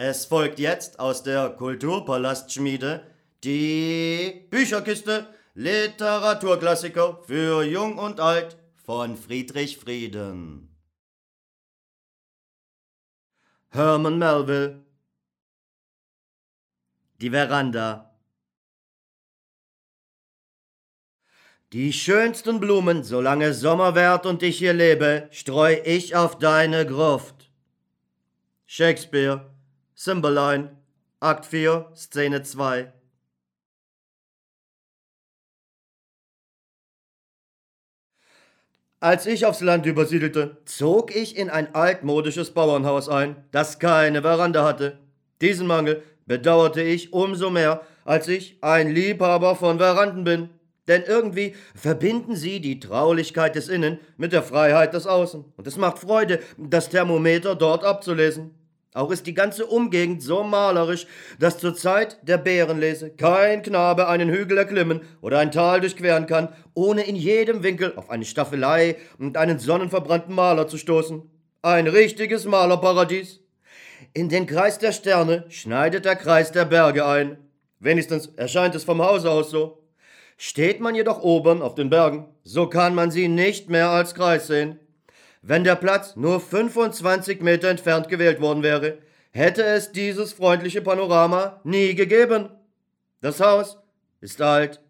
Es folgt jetzt aus der Kulturpalastschmiede die Bücherkiste Literaturklassiker für Jung und Alt von Friedrich Frieden. Herman Melville Die Veranda Die schönsten Blumen, solange Sommer währt und ich hier lebe, streu ich auf deine Gruft. Shakespeare, Cymbeline, Akt 4, Szene 2 Als ich aufs Land übersiedelte, zog ich in ein altmodisches Bauernhaus ein, das keine Veranda hatte. Diesen Mangel bedauerte ich umso mehr, als ich ein Liebhaber von Veranden bin. Denn irgendwie verbinden sie die Traulichkeit des Innen mit der Freiheit des Außen. Und es macht Freude, das Thermometer dort abzulesen. Auch ist die ganze Umgegend so malerisch, dass zur Zeit der Bärenlese kein Knabe einen Hügel erklimmen oder ein Tal durchqueren kann, ohne in jedem Winkel auf eine Staffelei und einen sonnenverbrannten Maler zu stoßen. Ein richtiges Malerparadies. In den Kreis der Sterne schneidet der Kreis der Berge ein. Wenigstens erscheint es vom Hause aus so. Steht man jedoch oben auf den Bergen, so kann man sie nicht mehr als Kreis sehen. Wenn der Platz nur 25 Meter entfernt gewählt worden wäre, hätte es dieses freundliche Panorama nie gegeben. Das Haus ist alt.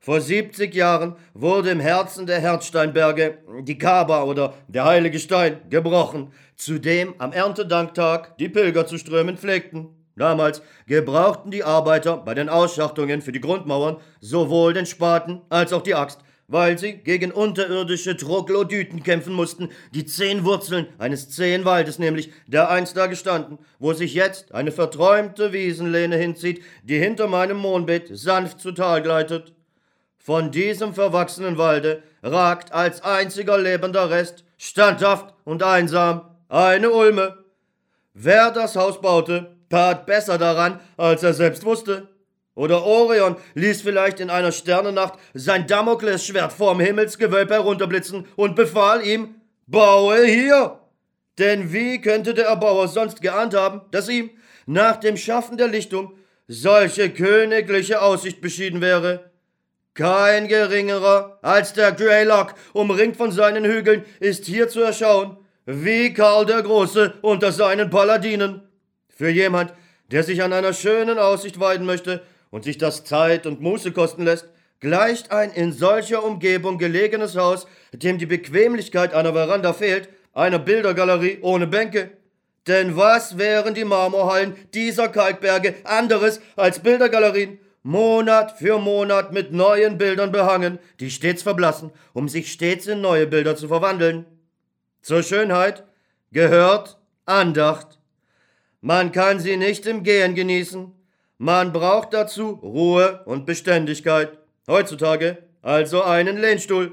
Vor 70 Jahren wurde im Herzen der Herzsteinberge die Kaba oder der heilige Stein gebrochen, zu dem am Erntedanktag die Pilger zu strömen pflegten. Damals gebrauchten die Arbeiter bei den Ausschachtungen für die Grundmauern sowohl den Spaten als auch die Axt, weil sie gegen unterirdische Troglodyten kämpfen mussten, die zehn Wurzeln eines zehn Waldes nämlich, der einst da gestanden, wo sich jetzt eine verträumte Wiesenlehne hinzieht, die hinter meinem Mondbeet sanft zu Tal gleitet. Von diesem verwachsenen Walde ragt als einziger lebender Rest, standhaft und einsam, eine Ulme. Wer das Haus baute, tat besser daran, als er selbst wusste. Oder Orion ließ vielleicht in einer Sternennacht sein Damoklesschwert vorm Himmelsgewölb herunterblitzen und befahl ihm, baue hier. Denn wie könnte der Erbauer sonst geahnt haben, dass ihm, nach dem Schaffen der Lichtung, solche königliche Aussicht beschieden wäre? Kein geringerer als der Greylock, umringt von seinen Hügeln, ist hier zu erschauen, wie Karl der Große unter seinen Paladinen. Für jemand, der sich an einer schönen Aussicht weiden möchte, und sich das Zeit und Muße kosten lässt, gleicht ein in solcher Umgebung gelegenes Haus, dem die Bequemlichkeit einer Veranda fehlt, einer Bildergalerie ohne Bänke. Denn was wären die Marmorhallen dieser Kalkberge anderes als Bildergalerien, Monat für Monat mit neuen Bildern behangen, die stets verblassen, um sich stets in neue Bilder zu verwandeln. Zur Schönheit gehört Andacht. Man kann sie nicht im Gehen genießen, man braucht dazu Ruhe und Beständigkeit. Heutzutage also einen Lehnstuhl.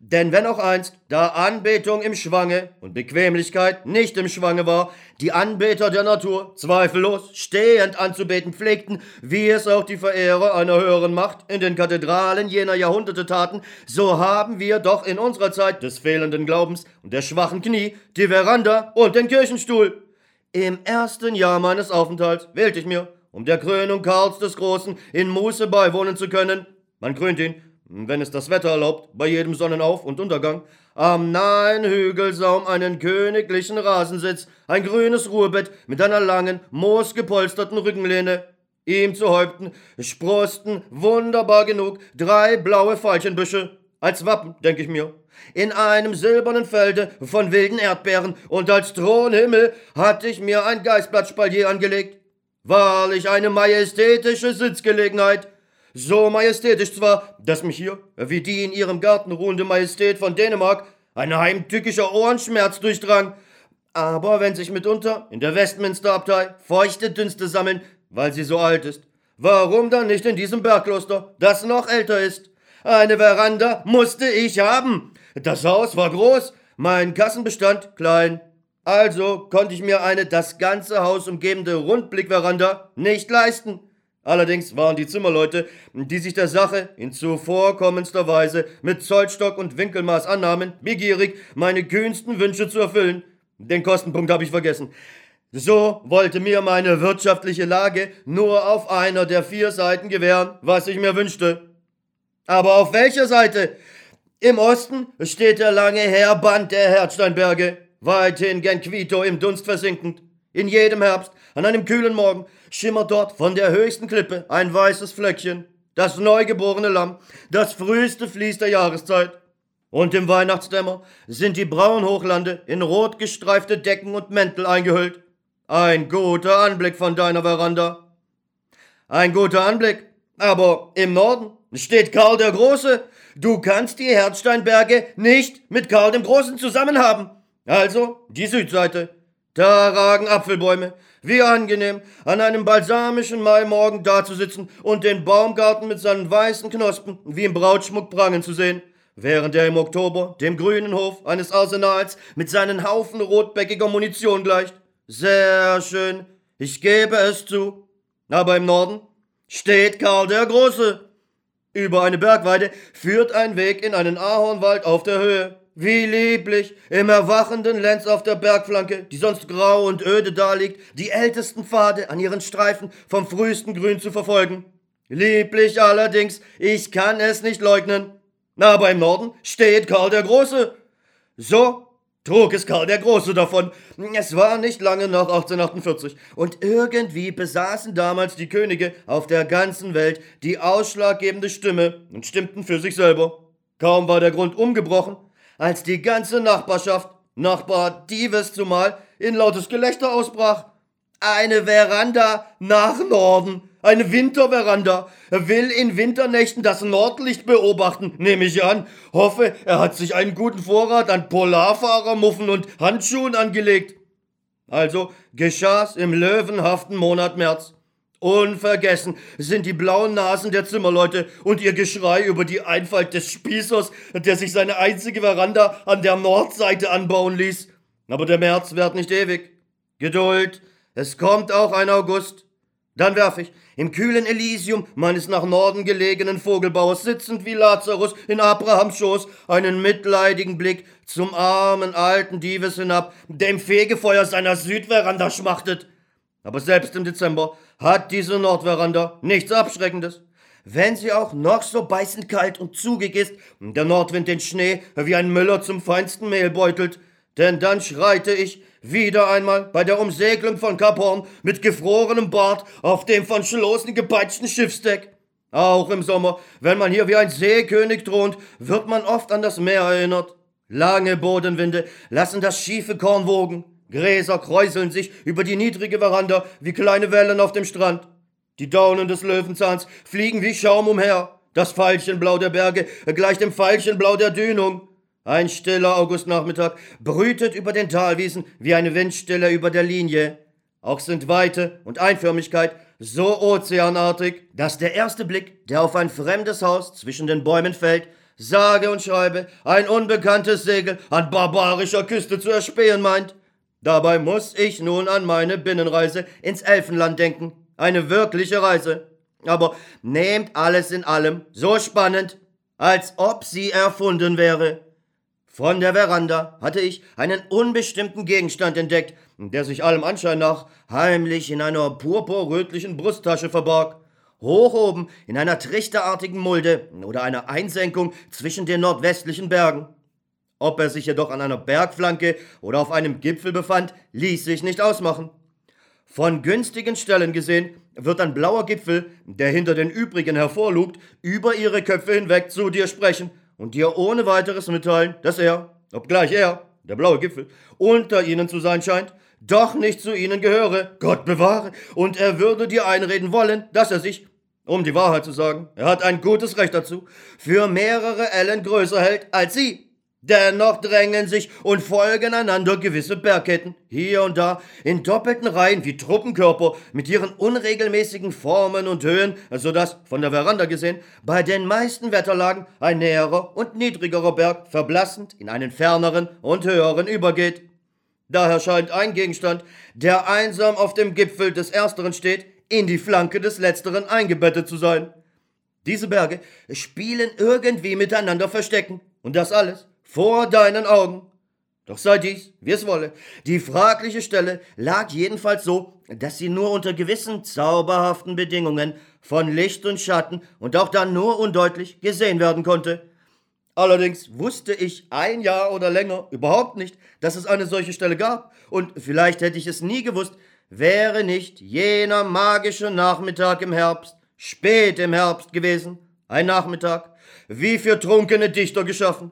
Denn wenn auch einst, da Anbetung im Schwange und Bequemlichkeit nicht im Schwange war, die Anbeter der Natur zweifellos stehend anzubeten pflegten, wie es auch die Verehrer einer höheren Macht in den Kathedralen jener Jahrhunderte taten, so haben wir doch in unserer Zeit des fehlenden Glaubens und der schwachen Knie die Veranda und den Kirchenstuhl. Im ersten Jahr meines Aufenthalts wählte ich mir um der Krönung Karls des Großen in Muße beiwohnen zu können. Man krönt ihn, wenn es das Wetter erlaubt, bei jedem Sonnenauf- und Untergang, am nahen Hügelsaum einen königlichen Rasensitz, ein grünes Ruhebett mit einer langen, moosgepolsterten Rückenlehne. Ihm zu Häupten sprosten, wunderbar genug, drei blaue Veilchenbüsche, als Wappen, denke ich mir. In einem silbernen Felde von wilden Erdbeeren und als Thronhimmel hatte ich mir ein Geißblattspalier angelegt. Wahrlich eine majestätische Sitzgelegenheit. So majestätisch zwar, dass mich hier, wie die in ihrem Garten ruhende Majestät von Dänemark, ein heimtückischer Ohrenschmerz durchdrang. Aber wenn sich mitunter in der Westminster-Abtei feuchte Dünste sammeln, weil sie so alt ist, warum dann nicht in diesem Bergkloster, das noch älter ist? Eine Veranda musste ich haben. Das Haus war groß, mein Kassenbestand klein. Also konnte ich mir eine das ganze Haus umgebende Rundblickveranda nicht leisten. Allerdings waren die Zimmerleute, die sich der Sache in zuvorkommendster Weise mit Zollstock und Winkelmaß annahmen, begierig, meine kühnsten Wünsche zu erfüllen. Den Kostenpunkt habe ich vergessen. So wollte mir meine wirtschaftliche Lage nur auf einer der vier Seiten gewähren, was ich mir wünschte. Aber auf welcher Seite? Im Osten steht der lange Heerband der Herzsteinberge, weithin gen Quito im Dunst versinkend. In jedem Herbst, an einem kühlen Morgen, schimmert dort von der höchsten Klippe ein weißes Flöckchen, das neugeborene Lamm, das früheste Fließ der Jahreszeit. Und im Weihnachtsdämmer sind die Braunhochlande in rot gestreifte Decken und Mäntel eingehüllt. Ein guter Anblick von deiner Veranda. Ein guter Anblick. Aber im Norden steht Karl der Große. Du kannst die Herzsteinberge nicht mit Karl dem Großen zusammen haben. Also die Südseite. Da ragen Apfelbäume. Wie angenehm, an einem balsamischen Maimorgen dazusitzen und den Baumgarten mit seinen weißen Knospen wie im Brautschmuck prangen zu sehen, während er im Oktober dem grünen Hof eines Arsenals mit seinen Haufen rotbäckiger Munition gleicht. Sehr schön, ich gebe es zu. Aber im Norden steht Karl der Große. Über eine Bergweide führt ein Weg in einen Ahornwald auf der Höhe. Wie lieblich, im erwachenden Lenz auf der Bergflanke, die sonst grau und öde daliegt, die ältesten Pfade an ihren Streifen vom frühesten Grün zu verfolgen. Lieblich allerdings, ich kann es nicht leugnen. Aber im Norden steht Karl der Große. So trug es Karl der Große davon. Es war nicht lange nach 1848 und irgendwie besaßen damals die Könige auf der ganzen Welt die ausschlaggebende Stimme und stimmten für sich selber. Kaum war der Grund umgebrochen, als die ganze Nachbarschaft, Nachbar Dives zumal, in lautes Gelächter ausbrach. Eine Veranda nach Norden. Eine Winterveranda. Er will in Winternächten das Nordlicht beobachten, nehme ich an. Hoffe, er hat sich einen guten Vorrat an Polarfahrermuffen und Handschuhen angelegt. Also geschah's im löwenhaften Monat März. Unvergessen sind die blauen Nasen der Zimmerleute und ihr Geschrei über die Einfalt des Spießers, der sich seine einzige Veranda an der Nordseite anbauen ließ. Aber der März währt nicht ewig. Geduld, es kommt auch ein August. Dann werf ich, im kühlen Elysium meines nach Norden gelegenen Vogelbauers sitzend wie Lazarus in Abrahams Schoß, einen mitleidigen Blick zum armen alten Dives hinab, der im Fegefeuer seiner Südveranda schmachtet. Aber selbst im Dezember hat diese Nordveranda nichts Abschreckendes. Wenn sie auch noch so beißend kalt und zugig ist, der Nordwind den Schnee wie ein Müller zum feinsten Mehl beutelt, denn dann schreite ich wieder einmal bei der Umsegelung von Kap Horn mit gefrorenem Bart auf dem von Schlossen gepeitschten Schiffsdeck. Auch im Sommer, wenn man hier wie ein Seekönig thront, wird man oft an das Meer erinnert. Lange Bodenwinde lassen das schiefe Korn wogen. Gräser kräuseln sich über die niedrige Veranda wie kleine Wellen auf dem Strand. Die Daunen des Löwenzahns fliegen wie Schaum umher. Das Veilchenblau der Berge gleicht dem Veilchenblau der Dünung. Ein stiller Augustnachmittag brütet über den Talwiesen wie eine Windstille über der Linie. Auch sind Weite und Einförmigkeit so ozeanartig, dass der erste Blick, der auf ein fremdes Haus zwischen den Bäumen fällt, sage und schreibe, ein unbekanntes Segel an barbarischer Küste zu erspähen meint. Dabei muss ich nun an meine Binnenreise ins Elfenland denken. Eine wirkliche Reise. Aber nehmt alles in allem so spannend, als ob sie erfunden wäre. Von der Veranda hatte ich einen unbestimmten Gegenstand entdeckt, der sich allem Anschein nach heimlich in einer purpurrötlichen Brusttasche verbarg. Hoch oben in einer trichterartigen Mulde oder einer Einsenkung zwischen den nordwestlichen Bergen. Ob er sich jedoch an einer Bergflanke oder auf einem Gipfel befand, ließ sich nicht ausmachen. Von günstigen Stellen gesehen wird ein blauer Gipfel, der hinter den übrigen hervorlugt, über ihre Köpfe hinweg zu dir sprechen und dir ohne weiteres mitteilen, dass er, obgleich er, der blaue Gipfel, unter ihnen zu sein scheint, doch nicht zu ihnen gehöre, Gott bewahre, und er würde dir einreden wollen, dass er sich, um die Wahrheit zu sagen, er hat ein gutes Recht dazu, für mehrere Ellen größer hält als sie, Dennoch drängen sich und folgen einander gewisse Bergketten, hier und da, in doppelten Reihen wie Truppenkörper mit ihren unregelmäßigen Formen und Höhen, so dass, von der Veranda gesehen, bei den meisten Wetterlagen ein näherer und niedrigerer Berg verblassend in einen ferneren und höheren übergeht. Daher scheint ein Gegenstand, der einsam auf dem Gipfel des ersteren steht, in die Flanke des letzteren eingebettet zu sein. Diese Berge spielen irgendwie miteinander verstecken, und das alles vor deinen Augen. Doch sei dies, wie es wolle, die fragliche Stelle lag jedenfalls so, dass sie nur unter gewissen zauberhaften Bedingungen von Licht und Schatten und auch dann nur undeutlich gesehen werden konnte. Allerdings wusste ich ein Jahr oder länger überhaupt nicht, dass es eine solche Stelle gab, und vielleicht hätte ich es nie gewusst, wäre nicht jener magische Nachmittag im Herbst, spät im Herbst gewesen, ein Nachmittag, wie für trunkene Dichter geschaffen.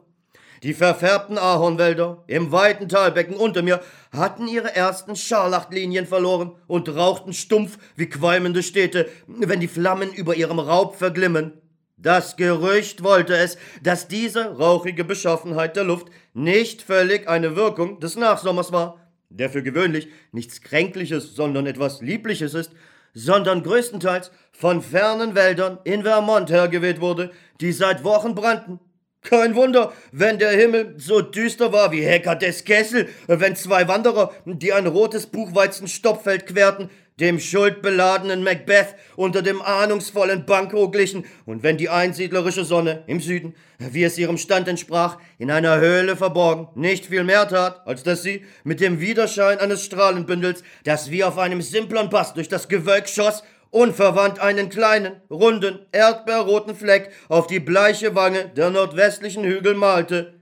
Die verfärbten Ahornwälder im weiten Talbecken unter mir hatten ihre ersten Scharlachtlinien verloren und rauchten stumpf wie qualmende Städte, wenn die Flammen über ihrem Raub verglimmen. Das Gerücht wollte es, dass diese rauchige Beschaffenheit der Luft nicht völlig eine Wirkung des Nachsommers war, der für gewöhnlich nichts Kränkliches, sondern etwas Liebliches ist, sondern größtenteils von fernen Wäldern in Vermont hergeweht wurde, die seit Wochen brannten kein Wunder, wenn der Himmel so düster war wie Hekaters Kessel, wenn zwei Wanderer, die ein rotes Buchweizenstoppfeld querten, dem schuldbeladenen Macbeth unter dem ahnungsvollen Banko glichen und wenn die einsiedlerische Sonne im Süden, wie es ihrem Stand entsprach, in einer Höhle verborgen, nicht viel mehr tat, als dass sie mit dem Widerschein eines Strahlenbündels, das wie auf einem simpleren Bass durch das Gewölk schoss, unverwandt einen kleinen, runden, erdbeerroten Fleck auf die bleiche Wange der nordwestlichen Hügel malte.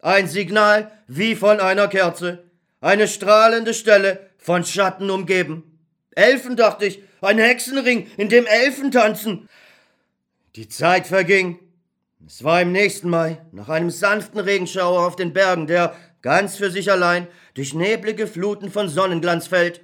Ein Signal wie von einer Kerze, eine strahlende Stelle von Schatten umgeben. Elfen, dachte ich, ein Hexenring, in dem Elfen tanzen. Die Zeit verging. Es war im nächsten Mai, nach einem sanften Regenschauer auf den Bergen, der, ganz für sich allein, durch neblige Fluten von Sonnenglanz fällt.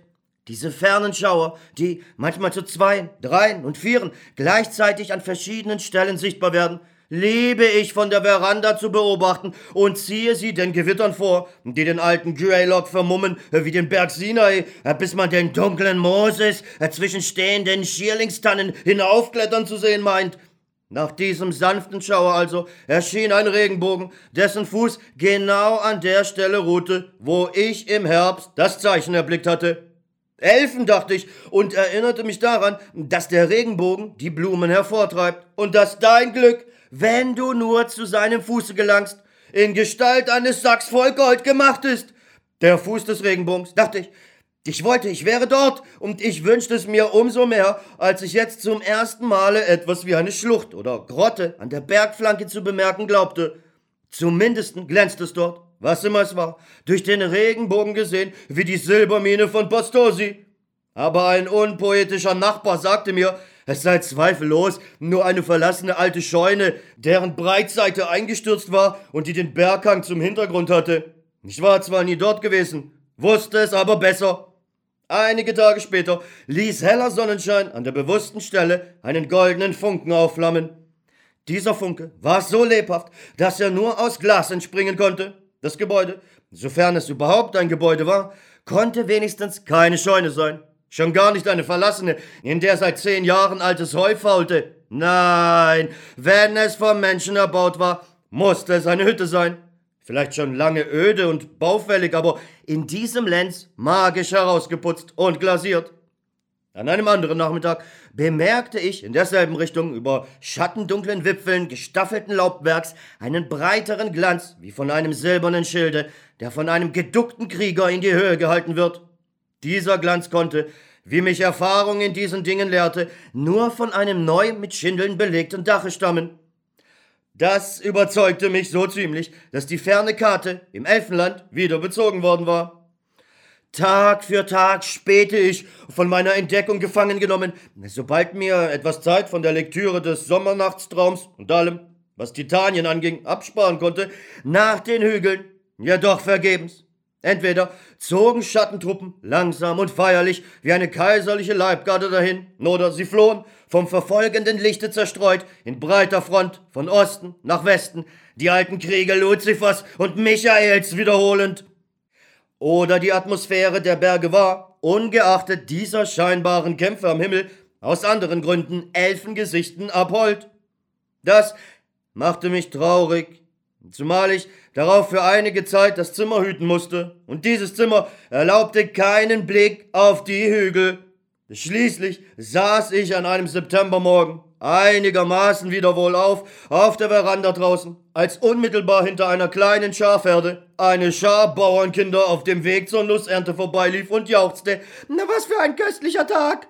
Diese fernen Schauer, die manchmal zu zweien, dreien und vieren gleichzeitig an verschiedenen Stellen sichtbar werden, liebe ich von der Veranda zu beobachten und ziehe sie den Gewittern vor, die den alten Greylock vermummen wie den Berg Sinai, bis man den dunklen Moses zwischen stehenden Schierlingstannen hinaufklettern zu sehen meint. Nach diesem sanften Schauer also erschien ein Regenbogen, dessen Fuß genau an der Stelle ruhte, wo ich im Herbst das Zeichen erblickt hatte. Elfen, dachte ich, und erinnerte mich daran, dass der Regenbogen die Blumen hervortreibt und dass dein Glück, wenn du nur zu seinem Fuße gelangst, in Gestalt eines Sacks voll Gold gemacht ist. Der Fuß des Regenbogens, dachte ich. Ich wollte, ich wäre dort, und ich wünschte es mir umso mehr, als ich jetzt zum ersten Male etwas wie eine Schlucht oder Grotte an der Bergflanke zu bemerken glaubte. Zumindest glänzt es dort was immer es war, durch den Regenbogen gesehen, wie die Silbermine von Postosi. Aber ein unpoetischer Nachbar sagte mir, es sei zweifellos nur eine verlassene alte Scheune, deren Breitseite eingestürzt war und die den Berghang zum Hintergrund hatte. Ich war zwar nie dort gewesen, wusste es aber besser. Einige Tage später ließ heller Sonnenschein an der bewussten Stelle einen goldenen Funken aufflammen. Dieser Funke war so lebhaft, dass er nur aus Glas entspringen konnte. Das Gebäude, sofern es überhaupt ein Gebäude war, konnte wenigstens keine Scheune sein. Schon gar nicht eine verlassene, in der seit zehn Jahren altes Heu faulte. Nein, wenn es vom Menschen erbaut war, musste es eine Hütte sein. Vielleicht schon lange öde und baufällig, aber in diesem Lenz magisch herausgeputzt und glasiert. An einem anderen Nachmittag bemerkte ich in derselben Richtung über schattendunklen Wipfeln gestaffelten Laubwerks einen breiteren Glanz wie von einem silbernen Schilde, der von einem geduckten Krieger in die Höhe gehalten wird. Dieser Glanz konnte, wie mich Erfahrung in diesen Dingen lehrte, nur von einem neu mit Schindeln belegten Dache stammen. Das überzeugte mich so ziemlich, dass die ferne Karte im Elfenland wieder bezogen worden war. Tag für Tag spähte ich, von meiner Entdeckung gefangen genommen, sobald mir etwas Zeit von der Lektüre des Sommernachtstraums und allem, was Titanien anging, absparen konnte, nach den Hügeln, jedoch vergebens. Entweder zogen Schattentruppen langsam und feierlich wie eine kaiserliche Leibgarde dahin, oder sie flohen, vom verfolgenden Lichte zerstreut, in breiter Front, von Osten nach Westen, die alten Kriege Luzifers und Michaels wiederholend oder die Atmosphäre der Berge war, ungeachtet dieser scheinbaren Kämpfe am Himmel, aus anderen Gründen Elfengesichten abhold. Das machte mich traurig, zumal ich darauf für einige Zeit das Zimmer hüten musste, und dieses Zimmer erlaubte keinen Blick auf die Hügel. Schließlich saß ich an einem Septembermorgen einigermaßen wieder wohlauf auf der Veranda draußen, als unmittelbar hinter einer kleinen Schafherde eine Schar Bauernkinder auf dem Weg zur Nussernte vorbeilief und jauchzte, na was für ein köstlicher Tag!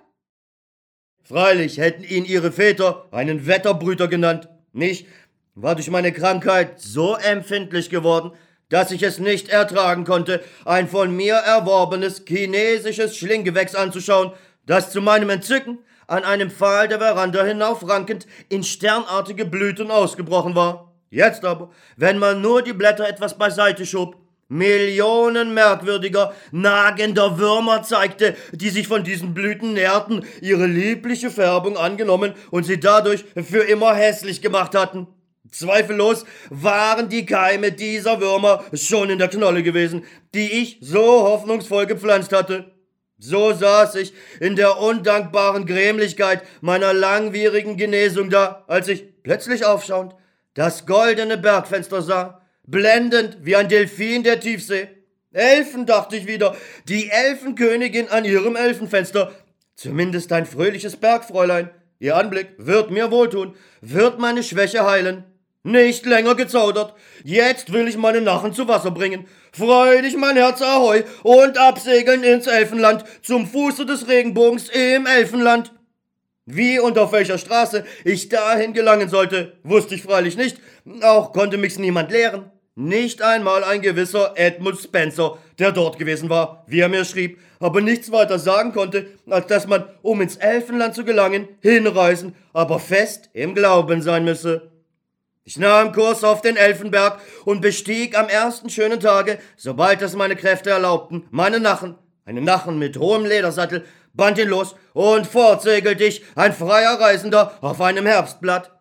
Freilich hätten ihn ihre Väter einen Wetterbrüter genannt. Mich war durch meine Krankheit so empfindlich geworden, dass ich es nicht ertragen konnte, ein von mir erworbenes chinesisches Schlinggewächs anzuschauen, das zu meinem Entzücken an einem Pfahl der Veranda hinaufrankend in sternartige Blüten ausgebrochen war. Jetzt aber, wenn man nur die Blätter etwas beiseite schob, Millionen merkwürdiger, nagender Würmer zeigte, die sich von diesen Blüten nährten, ihre liebliche Färbung angenommen und sie dadurch für immer hässlich gemacht hatten. Zweifellos waren die Keime dieser Würmer schon in der Knolle gewesen, die ich so hoffnungsvoll gepflanzt hatte. So saß ich in der undankbaren Grämlichkeit meiner langwierigen Genesung da, als ich plötzlich aufschauend das goldene Bergfenster sah, blendend wie ein Delfin der Tiefsee. Elfen, dachte ich wieder, die Elfenkönigin an ihrem Elfenfenster, zumindest ein fröhliches Bergfräulein. Ihr Anblick wird mir wohltun, wird meine Schwäche heilen. Nicht länger gezaudert. Jetzt will ich meine Nachen zu Wasser bringen. Freudig mein Herz ahoi und absegeln ins Elfenland, zum Fuße des Regenbogens im Elfenland. Wie und auf welcher Straße ich dahin gelangen sollte, wusste ich freilich nicht, auch konnte mich's niemand lehren. Nicht einmal ein gewisser Edmund Spencer, der dort gewesen war, wie er mir schrieb, aber nichts weiter sagen konnte, als dass man, um ins Elfenland zu gelangen, hinreisen, aber fest im Glauben sein müsse. Ich nahm Kurs auf den Elfenberg und bestieg am ersten schönen Tage, sobald es meine Kräfte erlaubten, meine Nachen, einen Nachen mit hohem Ledersattel, band ihn los und fortsegelte ich, ein freier Reisender, auf einem Herbstblatt.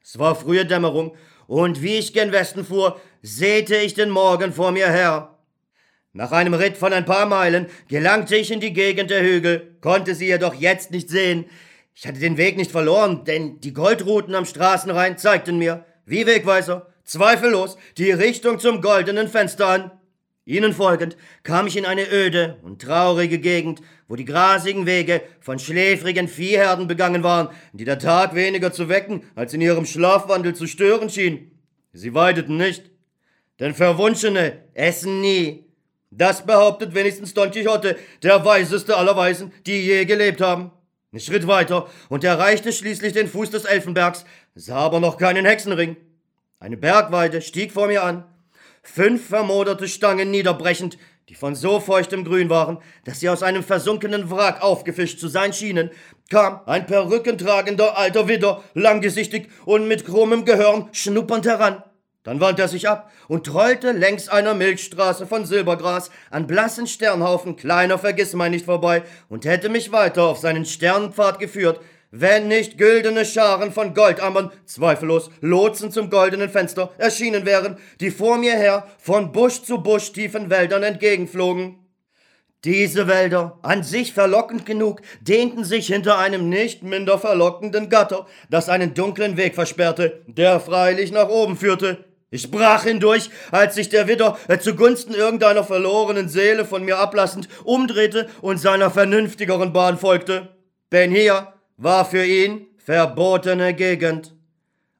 Es war frühe Dämmerung, und wie ich gen Westen fuhr, säte ich den Morgen vor mir her. Nach einem Ritt von ein paar Meilen gelangte ich in die Gegend der Hügel, konnte sie jedoch jetzt nicht sehen. Ich hatte den Weg nicht verloren, denn die Goldruten am Straßenrhein zeigten mir, wie Wegweiser, zweifellos die Richtung zum goldenen Fenster an. Ihnen folgend kam ich in eine öde und traurige Gegend, wo die grasigen Wege von schläfrigen Viehherden begangen waren, die der Tag weniger zu wecken, als in ihrem Schlafwandel zu stören schien. Sie weideten nicht, denn Verwunschene essen nie. Das behauptet wenigstens Don Quixote, der weiseste aller Weisen, die je gelebt haben. Ein Schritt weiter und erreichte schließlich den Fuß des Elfenbergs, sah aber noch keinen Hexenring. Eine Bergweide stieg vor mir an, fünf vermoderte Stangen niederbrechend, die von so feuchtem Grün waren, dass sie aus einem versunkenen Wrack aufgefischt zu sein schienen, kam ein perückentragender alter Widder, langgesichtig und mit krummem Gehörn, schnuppernd heran. Dann wandte er sich ab und trollte längs einer Milchstraße von Silbergras an blassen Sternhaufen kleiner Vergissmeinnicht vorbei und hätte mich weiter auf seinen Sternenpfad geführt, wenn nicht güldene Scharen von Goldammern, zweifellos Lotsen zum goldenen Fenster, erschienen wären, die vor mir her von Busch zu Busch tiefen Wäldern entgegenflogen. Diese Wälder, an sich verlockend genug, dehnten sich hinter einem nicht minder verlockenden Gatter, das einen dunklen Weg versperrte, der freilich nach oben führte. Ich brach hindurch, als sich der Widder äh, zugunsten irgendeiner verlorenen Seele von mir ablassend umdrehte und seiner vernünftigeren Bahn folgte. Denn hier war für ihn verbotene Gegend.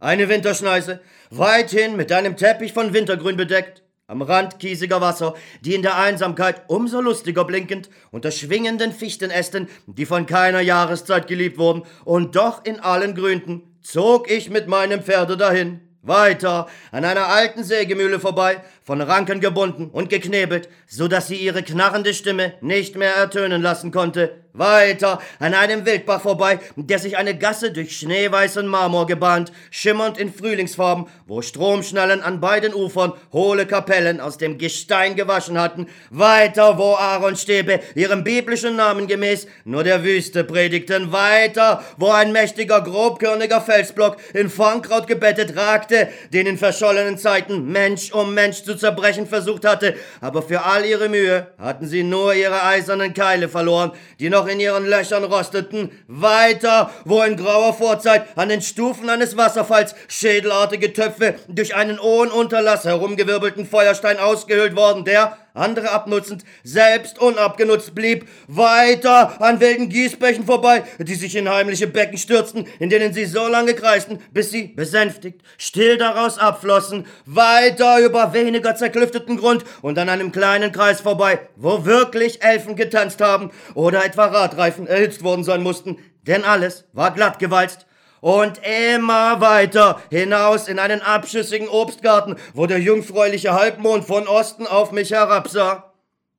Eine Winterschneise, weithin mit einem Teppich von Wintergrün bedeckt, am Rand kiesiger Wasser, die in der Einsamkeit umso lustiger blinkend unter schwingenden Fichtenästen, die von keiner Jahreszeit geliebt wurden, und doch in allen grünten, zog ich mit meinem Pferde dahin. Weiter an einer alten Sägemühle vorbei, von Ranken gebunden und geknebelt, so dass sie ihre knarrende Stimme nicht mehr ertönen lassen konnte. Weiter an einem Wildbach vorbei, der sich eine Gasse durch schneeweißen Marmor gebahnt, schimmernd in Frühlingsfarben, wo Stromschnallen an beiden Ufern hohle Kapellen aus dem Gestein gewaschen hatten. Weiter, wo Aaronstäbe ihrem biblischen Namen gemäß nur der Wüste predigten. Weiter, wo ein mächtiger, grobkörniger Felsblock in Farnkraut gebettet ragte, den in verschollenen Zeiten Mensch um Mensch zu zerbrechen versucht hatte. Aber für all ihre Mühe hatten sie nur ihre eisernen Keile verloren, die noch noch in ihren Löchern rosteten, weiter, wo in grauer Vorzeit an den Stufen eines Wasserfalls schädelartige Töpfe durch einen ohne Unterlass herumgewirbelten Feuerstein ausgehöhlt worden, der, andere abnutzend, selbst unabgenutzt blieb, weiter an wilden Gießbächen vorbei, die sich in heimliche Becken stürzten, in denen sie so lange kreisten, bis sie, besänftigt, still daraus abflossen, weiter über weniger zerklüfteten Grund und an einem kleinen Kreis vorbei, wo wirklich Elfen getanzt haben oder etwa Radreifen erhitzt worden sein mussten, denn alles war glatt gewalzt und immer weiter hinaus in einen abschüssigen Obstgarten, wo der jungfräuliche Halbmond von Osten auf mich herabsah.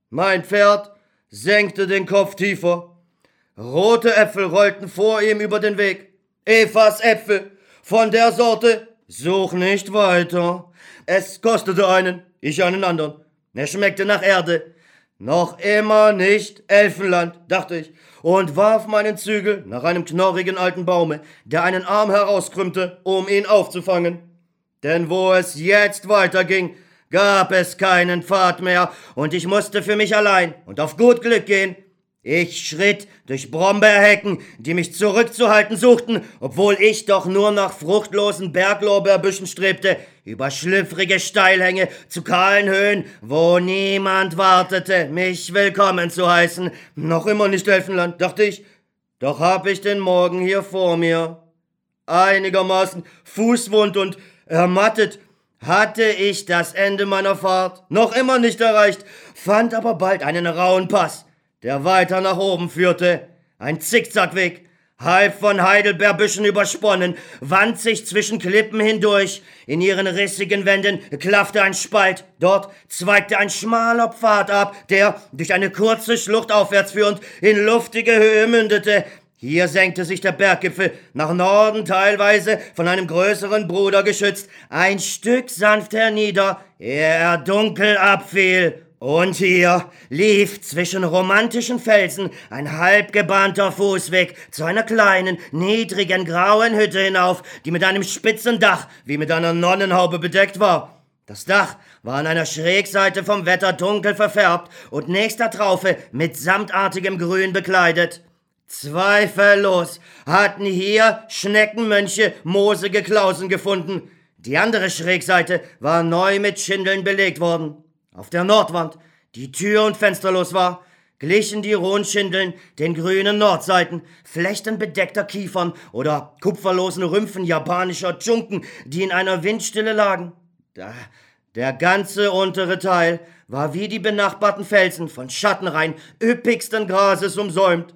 Mein Pferd senkte den Kopf tiefer. Rote Äpfel rollten vor ihm über den Weg. Evas Äpfel, von der Sorte, such nicht weiter. Es kostete einen, ich einen anderen. Er schmeckte nach Erde. Noch immer nicht Elfenland, dachte ich, und warf meinen Zügel nach einem knorrigen alten Baume, der einen Arm herauskrümmte, um ihn aufzufangen. Denn wo es jetzt weiterging, gab es keinen Pfad mehr, und ich musste für mich allein und auf gut Glück gehen, ich schritt durch Brombeerhecken, die mich zurückzuhalten suchten, obwohl ich doch nur nach fruchtlosen Berglorbeerbüschen strebte, über schlüpfrige Steilhänge zu kahlen Höhen, wo niemand wartete, mich willkommen zu heißen. Noch immer nicht Elfenland, dachte ich, doch hab ich den Morgen hier vor mir. Einigermaßen fußwund und ermattet hatte ich das Ende meiner Fahrt, noch immer nicht erreicht, fand aber bald einen rauen Pass der weiter nach oben führte. Ein Zickzackweg, halb von Heidelbeerbüschen übersponnen, wand sich zwischen Klippen hindurch. In ihren rissigen Wänden klaffte ein Spalt. Dort zweigte ein schmaler Pfad ab, der, durch eine kurze Schlucht aufwärts führend, in luftige Höhe mündete. Hier senkte sich der Berggipfel, nach Norden teilweise von einem größeren Bruder geschützt, ein Stück sanft hernieder, ehe er dunkel abfiel. Und hier lief zwischen romantischen Felsen ein halbgebahnter Fußweg zu einer kleinen, niedrigen, grauen Hütte hinauf, die mit einem spitzen Dach wie mit einer Nonnenhaube bedeckt war. Das Dach war an einer Schrägseite vom Wetter dunkel verfärbt und nächster Traufe mit samtartigem Grün bekleidet. Zweifellos hatten hier Schneckenmönche moosige Klausen gefunden. Die andere Schrägseite war neu mit Schindeln belegt worden. Auf der Nordwand, die Tür und fensterlos war, glichen die rohen Schindeln den grünen Nordseiten, flechtenbedeckter Kiefern oder kupferlosen Rümpfen japanischer Dschunken, die in einer Windstille lagen. Da, der ganze untere Teil war wie die benachbarten Felsen von Schattenreihen üppigsten Grases umsäumt.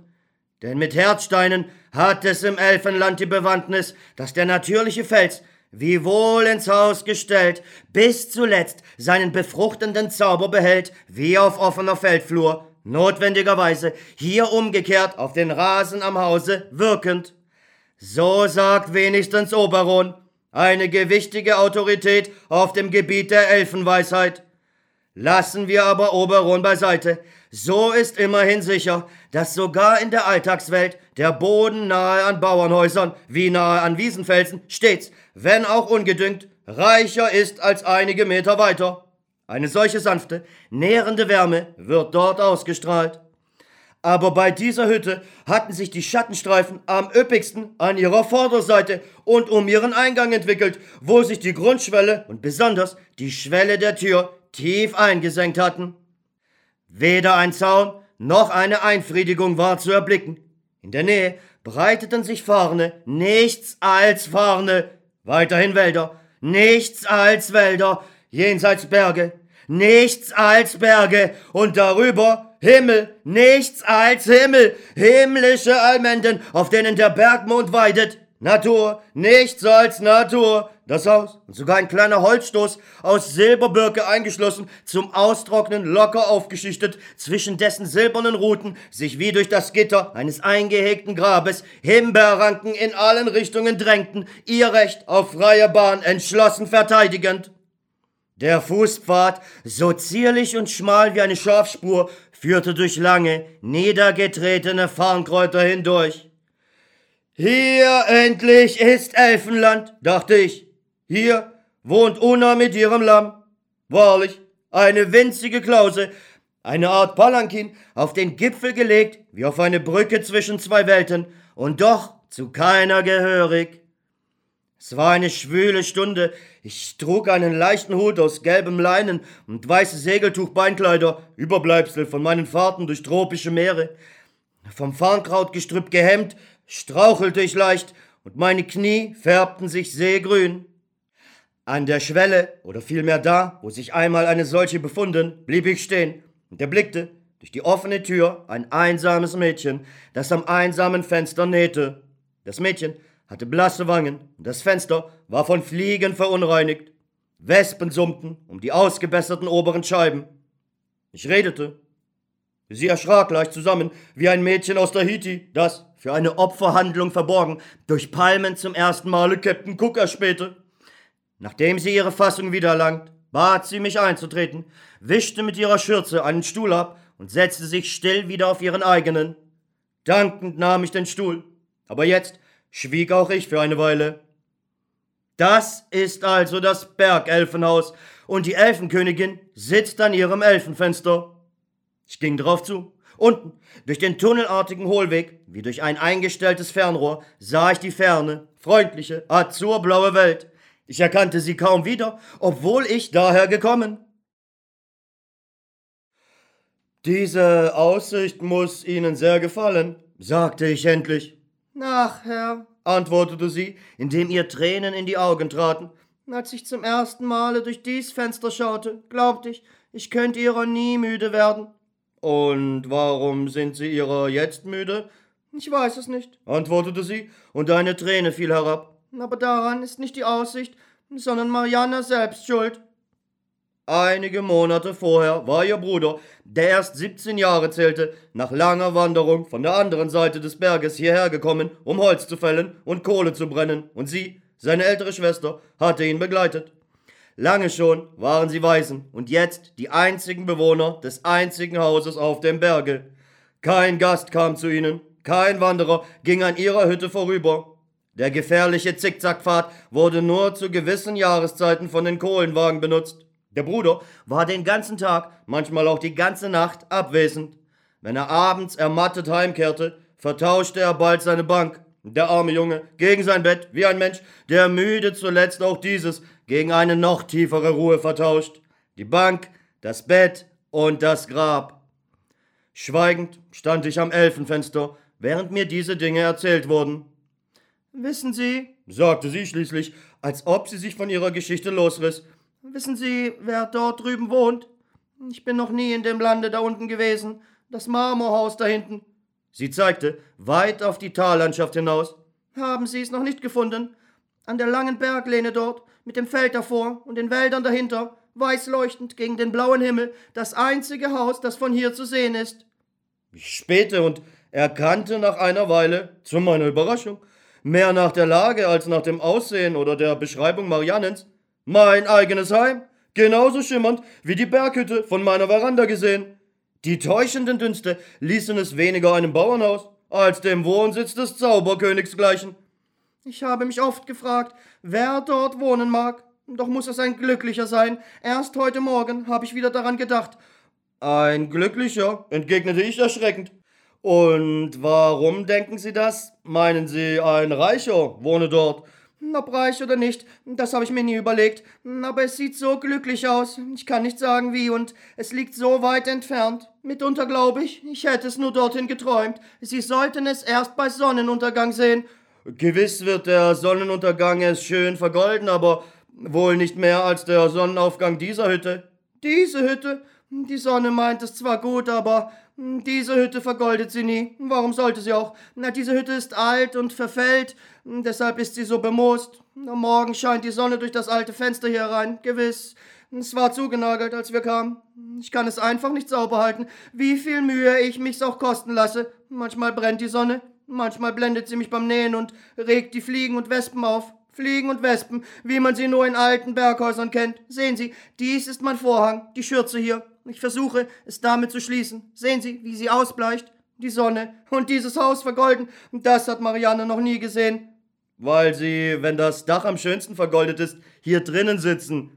Denn mit Herzsteinen hat es im Elfenland die Bewandtnis, dass der natürliche Fels wie wohl ins Haus gestellt, bis zuletzt seinen befruchtenden Zauber behält, wie auf offener Feldflur, notwendigerweise hier umgekehrt auf den Rasen am Hause wirkend. So sagt wenigstens Oberon, eine gewichtige Autorität auf dem Gebiet der Elfenweisheit. Lassen wir aber Oberon beiseite. So ist immerhin sicher, dass sogar in der Alltagswelt der Boden nahe an Bauernhäusern wie nahe an Wiesenfelsen stets, wenn auch ungedüngt, reicher ist als einige Meter weiter. Eine solche sanfte, nährende Wärme wird dort ausgestrahlt. Aber bei dieser Hütte hatten sich die Schattenstreifen am üppigsten an ihrer Vorderseite und um ihren Eingang entwickelt, wo sich die Grundschwelle und besonders die Schwelle der Tür tief eingesenkt hatten. Weder ein Zaun noch eine Einfriedigung war zu erblicken. In der Nähe breiteten sich Farne, nichts als Farne, weiterhin Wälder, nichts als Wälder, jenseits Berge, nichts als Berge. Und darüber Himmel, nichts als Himmel, himmlische Almenden, auf denen der Bergmond weidet, Natur, nichts als Natur, das Haus und sogar ein kleiner Holzstoß aus Silberbirke eingeschlossen, zum Austrocknen locker aufgeschichtet, zwischen dessen silbernen Ruten sich wie durch das Gitter eines eingehegten Grabes Himbeerranken in allen Richtungen drängten, ihr Recht auf freie Bahn entschlossen verteidigend. Der Fußpfad, so zierlich und schmal wie eine Schafspur, führte durch lange, niedergetretene Farnkräuter hindurch. Hier endlich ist Elfenland, dachte ich. Hier wohnt Una mit ihrem Lamm. Wahrlich, eine winzige Klause, eine Art Palankin, auf den Gipfel gelegt, wie auf eine Brücke zwischen zwei Welten, und doch zu keiner gehörig. Es war eine schwüle Stunde. Ich trug einen leichten Hut aus gelbem Leinen und weiße Segeltuchbeinkleider, Überbleibsel von meinen Fahrten durch tropische Meere. Vom Farnkrautgestrüpp gehemmt, strauchelte ich leicht und meine Knie färbten sich seegrün. An der Schwelle, oder vielmehr da, wo sich einmal eine solche befunden, blieb ich stehen und erblickte durch die offene Tür ein einsames Mädchen, das am einsamen Fenster nähte. Das Mädchen hatte blasse Wangen und das Fenster war von Fliegen verunreinigt. Wespen summten um die ausgebesserten oberen Scheiben. Ich redete. Sie erschrak leicht zusammen, wie ein Mädchen aus Tahiti, das, für eine Opferhandlung verborgen, durch Palmen zum ersten Male Captain Cook erspähte. Nachdem sie ihre Fassung wiedererlangt, bat sie mich einzutreten, wischte mit ihrer Schürze einen Stuhl ab und setzte sich still wieder auf ihren eigenen. Dankend nahm ich den Stuhl. Aber jetzt schwieg auch ich für eine Weile. Das ist also das Bergelfenhaus, und die Elfenkönigin sitzt an ihrem Elfenfenster. Ich ging drauf zu. Unten, durch den tunnelartigen Hohlweg, wie durch ein eingestelltes Fernrohr, sah ich die ferne, freundliche, azurblaue Welt. Ich erkannte sie kaum wieder, obwohl ich daher gekommen. Diese Aussicht muss Ihnen sehr gefallen, sagte ich endlich. Ach, Herr, antwortete sie, indem ihr Tränen in die Augen traten. Als ich zum ersten Male durch dies Fenster schaute, glaubte ich, ich könnte ihrer nie müde werden. Und warum sind Sie ihrer jetzt müde? Ich weiß es nicht, antwortete sie, und eine Träne fiel herab. Aber daran ist nicht die Aussicht, sondern Marianne selbst schuld. Einige Monate vorher war ihr Bruder, der erst 17 Jahre zählte, nach langer Wanderung von der anderen Seite des Berges hierher gekommen, um Holz zu fällen und Kohle zu brennen, und sie, seine ältere Schwester, hatte ihn begleitet. Lange schon waren sie Waisen und jetzt die einzigen Bewohner des einzigen Hauses auf dem Berge. Kein Gast kam zu ihnen, kein Wanderer ging an ihrer Hütte vorüber. Der gefährliche Zickzackpfad wurde nur zu gewissen Jahreszeiten von den Kohlenwagen benutzt. Der Bruder war den ganzen Tag, manchmal auch die ganze Nacht abwesend. Wenn er abends ermattet heimkehrte, vertauschte er bald seine Bank, der arme Junge, gegen sein Bett, wie ein Mensch, der müde zuletzt auch dieses gegen eine noch tiefere Ruhe vertauscht. Die Bank, das Bett und das Grab. Schweigend stand ich am Elfenfenster, während mir diese Dinge erzählt wurden. Wissen Sie, sagte sie schließlich, als ob sie sich von ihrer Geschichte losriss, Wissen Sie, wer dort drüben wohnt? Ich bin noch nie in dem Lande da unten gewesen. Das Marmorhaus da hinten. Sie zeigte weit auf die Tallandschaft hinaus. Haben Sie es noch nicht gefunden? An der langen Berglehne dort, mit dem Feld davor und den Wäldern dahinter, weiß leuchtend gegen den blauen Himmel, das einzige Haus, das von hier zu sehen ist. Ich spähte und erkannte nach einer Weile, zu meiner Überraschung, mehr nach der Lage als nach dem Aussehen oder der Beschreibung Mariannens, mein eigenes Heim, genauso schimmernd wie die Berghütte von meiner Veranda gesehen. Die täuschenden Dünste ließen es weniger einem Bauernhaus als dem Wohnsitz des Zauberkönigs gleichen. Ich habe mich oft gefragt, wer dort wohnen mag. Doch muss es ein Glücklicher sein. Erst heute Morgen habe ich wieder daran gedacht. Ein Glücklicher, entgegnete ich erschreckend. Und warum denken Sie das? Meinen Sie, ein Reicher wohne dort? Ob reich oder nicht, das habe ich mir nie überlegt. Aber es sieht so glücklich aus. Ich kann nicht sagen wie und es liegt so weit entfernt. Mitunter glaube ich, ich hätte es nur dorthin geträumt. Sie sollten es erst bei Sonnenuntergang sehen. Gewiss wird der Sonnenuntergang es schön vergolden, aber wohl nicht mehr als der Sonnenaufgang dieser Hütte. Diese Hütte? Die Sonne meint es zwar gut, aber diese Hütte vergoldet sie nie. Warum sollte sie auch? Na, diese Hütte ist alt und verfällt, deshalb ist sie so bemoost. Am Morgen scheint die Sonne durch das alte Fenster hier herein. Gewiss. Es war zugenagelt, als wir kamen. Ich kann es einfach nicht sauber halten, wie viel Mühe ich mich's auch kosten lasse. Manchmal brennt die Sonne, manchmal blendet sie mich beim Nähen und regt die Fliegen und Wespen auf. Fliegen und Wespen, wie man sie nur in alten Berghäusern kennt. Sehen Sie, dies ist mein Vorhang, die Schürze hier. Ich versuche, es damit zu schließen. Sehen Sie, wie sie ausbleicht? Die Sonne und dieses Haus vergolden. Das hat Marianne noch nie gesehen. Weil Sie, wenn das Dach am schönsten vergoldet ist, hier drinnen sitzen.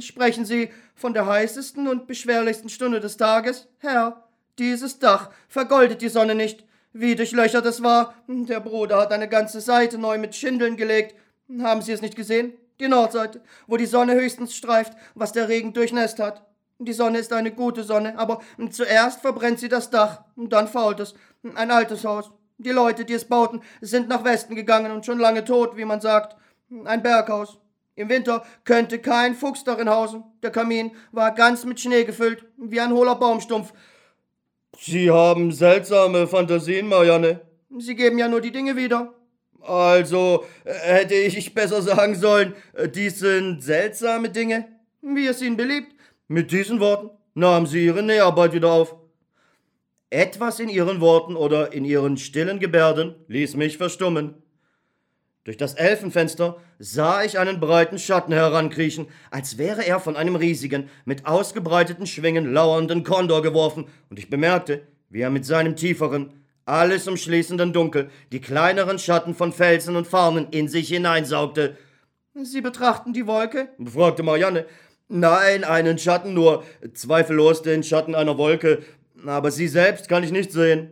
Sprechen Sie von der heißesten und beschwerlichsten Stunde des Tages? Herr, dieses Dach vergoldet die Sonne nicht. Wie durchlöchert es war. Der Bruder hat eine ganze Seite neu mit Schindeln gelegt. Haben Sie es nicht gesehen? Die Nordseite, wo die Sonne höchstens streift, was der Regen durchnässt hat. Die Sonne ist eine gute Sonne, aber zuerst verbrennt sie das Dach, und dann fault es. Ein altes Haus. Die Leute, die es bauten, sind nach Westen gegangen und schon lange tot, wie man sagt. Ein Berghaus. Im Winter könnte kein Fuchs darin hausen. Der Kamin war ganz mit Schnee gefüllt, wie ein hohler Baumstumpf. Sie haben seltsame Fantasien, Marianne. Sie geben ja nur die Dinge wieder. Also äh, hätte ich besser sagen sollen, äh, dies sind seltsame Dinge. Wie es Ihnen beliebt. Mit diesen Worten nahmen sie ihre Näharbeit wieder auf. Etwas in ihren Worten oder in ihren stillen Gebärden ließ mich verstummen. Durch das Elfenfenster sah ich einen breiten Schatten herankriechen, als wäre er von einem riesigen, mit ausgebreiteten Schwingen lauernden Kondor geworfen, und ich bemerkte, wie er mit seinem tieferen, alles umschließenden Dunkel die kleineren Schatten von Felsen und Farnen in sich hineinsaugte. Sie betrachten die Wolke? fragte Marianne. Nein, einen Schatten nur, zweifellos den Schatten einer Wolke, aber sie selbst kann ich nicht sehen.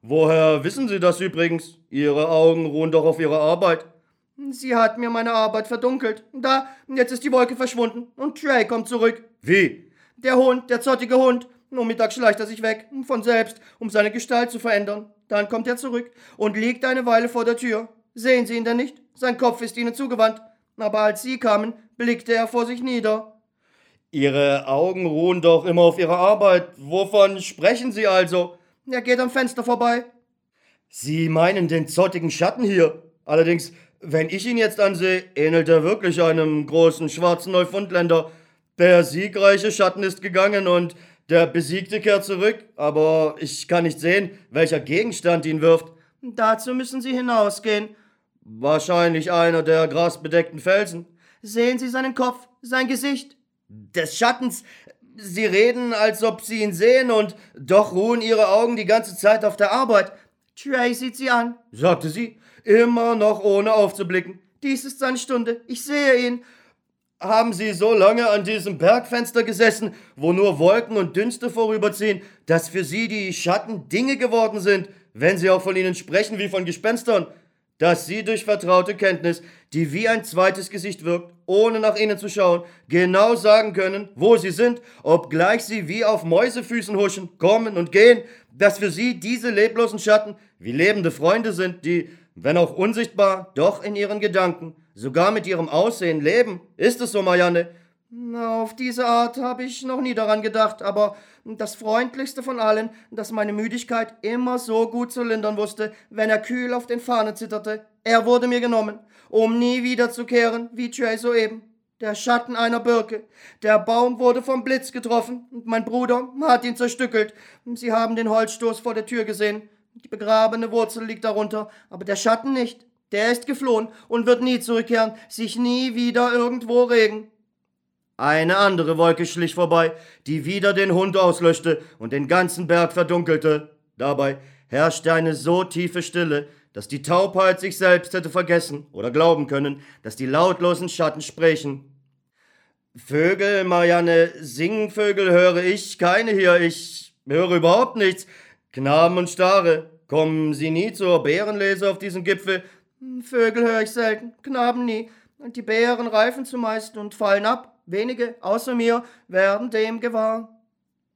Woher wissen Sie das übrigens? Ihre Augen ruhen doch auf Ihrer Arbeit. Sie hat mir meine Arbeit verdunkelt. Da, jetzt ist die Wolke verschwunden und Trey kommt zurück. Wie? Der Hund, der zottige Hund. Nur mittags schleicht er sich weg, von selbst, um seine Gestalt zu verändern. Dann kommt er zurück und liegt eine Weile vor der Tür. Sehen Sie ihn denn nicht? Sein Kopf ist Ihnen zugewandt. Aber als Sie kamen, blickte er vor sich nieder. Ihre Augen ruhen doch immer auf Ihrer Arbeit. Wovon sprechen Sie also? Er geht am Fenster vorbei. Sie meinen den zottigen Schatten hier. Allerdings, wenn ich ihn jetzt ansehe, ähnelt er wirklich einem großen schwarzen Neufundländer. Der siegreiche Schatten ist gegangen und der Besiegte kehrt zurück, aber ich kann nicht sehen, welcher Gegenstand ihn wirft. Dazu müssen Sie hinausgehen. Wahrscheinlich einer der grasbedeckten Felsen. Sehen Sie seinen Kopf, sein Gesicht. Des Schattens Sie reden, als ob Sie ihn sehen, und doch ruhen Ihre Augen die ganze Zeit auf der Arbeit. Trey sieht Sie an, sagte sie, immer noch ohne aufzublicken. Dies ist seine Stunde, ich sehe ihn. Haben Sie so lange an diesem Bergfenster gesessen, wo nur Wolken und Dünste vorüberziehen, dass für Sie die Schatten Dinge geworden sind, wenn Sie auch von ihnen sprechen wie von Gespenstern? Dass sie durch vertraute Kenntnis, die wie ein zweites Gesicht wirkt, ohne nach ihnen zu schauen, genau sagen können, wo sie sind, obgleich sie wie auf Mäusefüßen huschen, kommen und gehen, dass für sie diese leblosen Schatten wie lebende Freunde sind, die, wenn auch unsichtbar, doch in ihren Gedanken, sogar mit ihrem Aussehen leben. Ist es so, Marianne? Auf diese Art habe ich noch nie daran gedacht, aber das Freundlichste von allen, dass meine Müdigkeit immer so gut zu lindern wusste, wenn er kühl auf den Fahnen zitterte. Er wurde mir genommen, um nie wiederzukehren, wie Trey soeben. Der Schatten einer Birke. Der Baum wurde vom Blitz getroffen und mein Bruder hat ihn zerstückelt. Sie haben den Holzstoß vor der Tür gesehen. Die begrabene Wurzel liegt darunter, aber der Schatten nicht. Der ist geflohen und wird nie zurückkehren, sich nie wieder irgendwo regen. Eine andere Wolke schlich vorbei, die wieder den Hund auslöschte und den ganzen Berg verdunkelte. Dabei herrschte eine so tiefe Stille, dass die Taubheit sich selbst hätte vergessen oder glauben können, dass die lautlosen Schatten sprechen. Vögel, Marianne, Singvögel höre ich keine hier, ich höre überhaupt nichts. Knaben und Stare, kommen Sie nie zur Bärenlese auf diesem Gipfel? Vögel höre ich selten, Knaben nie. Und die Bären reifen zumeist und fallen ab. Wenige außer mir werden dem gewahr.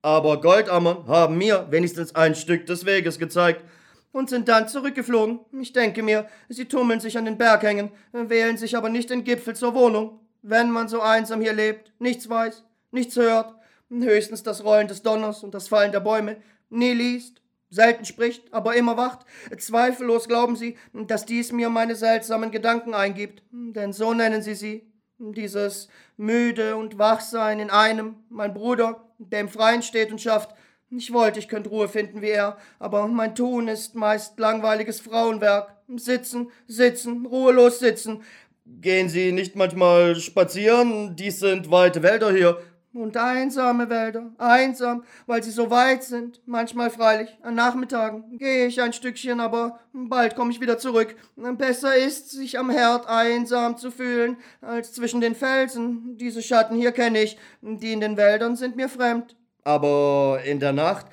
Aber Goldammern haben mir wenigstens ein Stück des Weges gezeigt und sind dann zurückgeflogen. Ich denke mir, sie tummeln sich an den Berghängen, wählen sich aber nicht den Gipfel zur Wohnung. Wenn man so einsam hier lebt, nichts weiß, nichts hört, höchstens das Rollen des Donners und das Fallen der Bäume, nie liest, selten spricht, aber immer wacht. Zweifellos glauben sie, dass dies mir meine seltsamen Gedanken eingibt, denn so nennen sie sie, dieses müde und Wachsein in einem, mein Bruder, der im Freien steht und schafft. Ich wollte, ich könnte Ruhe finden wie er, aber mein Tun ist meist langweiliges Frauenwerk. Sitzen, sitzen, ruhelos sitzen. Gehen Sie nicht manchmal spazieren? Dies sind weite Wälder hier. Und einsame Wälder, einsam, weil sie so weit sind. Manchmal freilich, an Nachmittagen gehe ich ein Stückchen, aber bald komme ich wieder zurück. Besser ist, sich am Herd einsam zu fühlen, als zwischen den Felsen. Diese Schatten hier kenne ich, die in den Wäldern sind mir fremd. Aber in der Nacht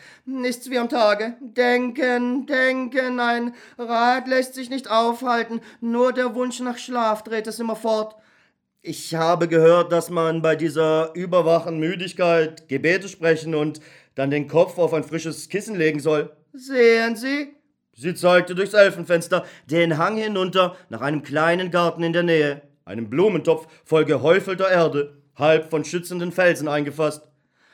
ist's wie am Tage. Denken, denken, ein Rad lässt sich nicht aufhalten, nur der Wunsch nach Schlaf dreht es immer fort. Ich habe gehört, dass man bei dieser überwachen Müdigkeit Gebete sprechen und dann den Kopf auf ein frisches Kissen legen soll. Sehen Sie? Sie zeigte durchs Elfenfenster den Hang hinunter nach einem kleinen Garten in der Nähe, einem Blumentopf voll gehäufelter Erde, halb von schützenden Felsen eingefasst.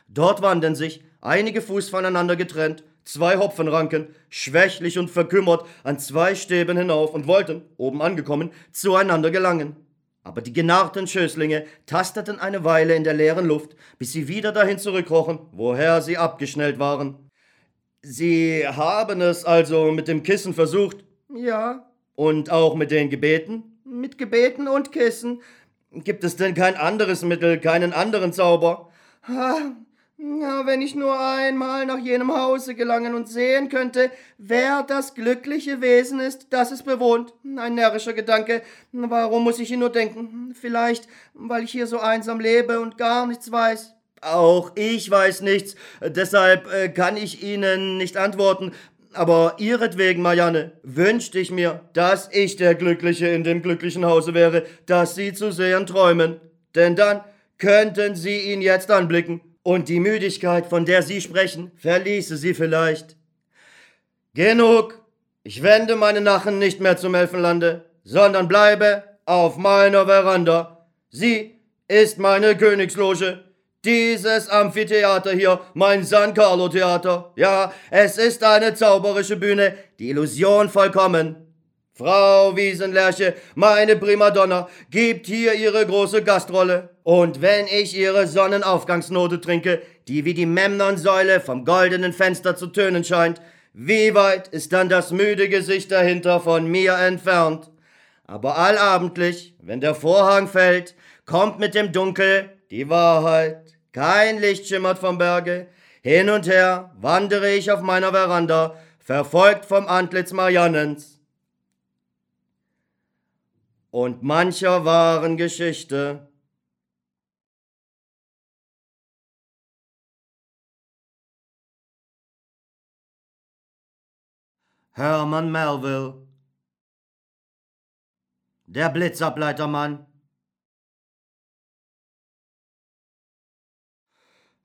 Dort wandern sich, einige Fuß voneinander getrennt, zwei Hopfenranken, schwächlich und verkümmert, an zwei Stäben hinauf und wollten, oben angekommen, zueinander gelangen. Aber die genarrten Schößlinge tasteten eine Weile in der leeren Luft, bis sie wieder dahin zurückkrochen, woher sie abgeschnellt waren. Sie haben es also mit dem Kissen versucht? Ja. Und auch mit den Gebeten? Mit Gebeten und Kissen. Gibt es denn kein anderes Mittel, keinen anderen Zauber? Ja, wenn ich nur einmal nach jenem Hause gelangen und sehen könnte, wer das glückliche Wesen ist, das es bewohnt. Ein närrischer Gedanke. Warum muss ich ihn nur denken? Vielleicht, weil ich hier so einsam lebe und gar nichts weiß. Auch ich weiß nichts, deshalb äh, kann ich Ihnen nicht antworten. Aber ihretwegen, Marianne, wünschte ich mir, dass ich der Glückliche in dem glücklichen Hause wäre, das Sie zu sehen träumen. Denn dann könnten Sie ihn jetzt anblicken und die Müdigkeit, von der Sie sprechen, verließe Sie vielleicht. Genug! Ich wende meine Nachen nicht mehr zum Elfenlande, sondern bleibe auf meiner Veranda. Sie ist meine Königsloge. Dieses Amphitheater hier, mein San Carlo Theater. Ja, es ist eine zauberische Bühne, die Illusion vollkommen. Frau Wiesenlerche, meine Primadonna, gibt hier ihre große Gastrolle. Und wenn ich ihre Sonnenaufgangsnote trinke, die wie die Memnonsäule vom goldenen Fenster zu tönen scheint, wie weit ist dann das müde Gesicht dahinter von mir entfernt? Aber allabendlich, wenn der Vorhang fällt, kommt mit dem Dunkel die Wahrheit. Kein Licht schimmert vom Berge. Hin und her wandere ich auf meiner Veranda, verfolgt vom Antlitz Mariannens und mancher wahren Geschichte. Hermann Melville Der Blitzableitermann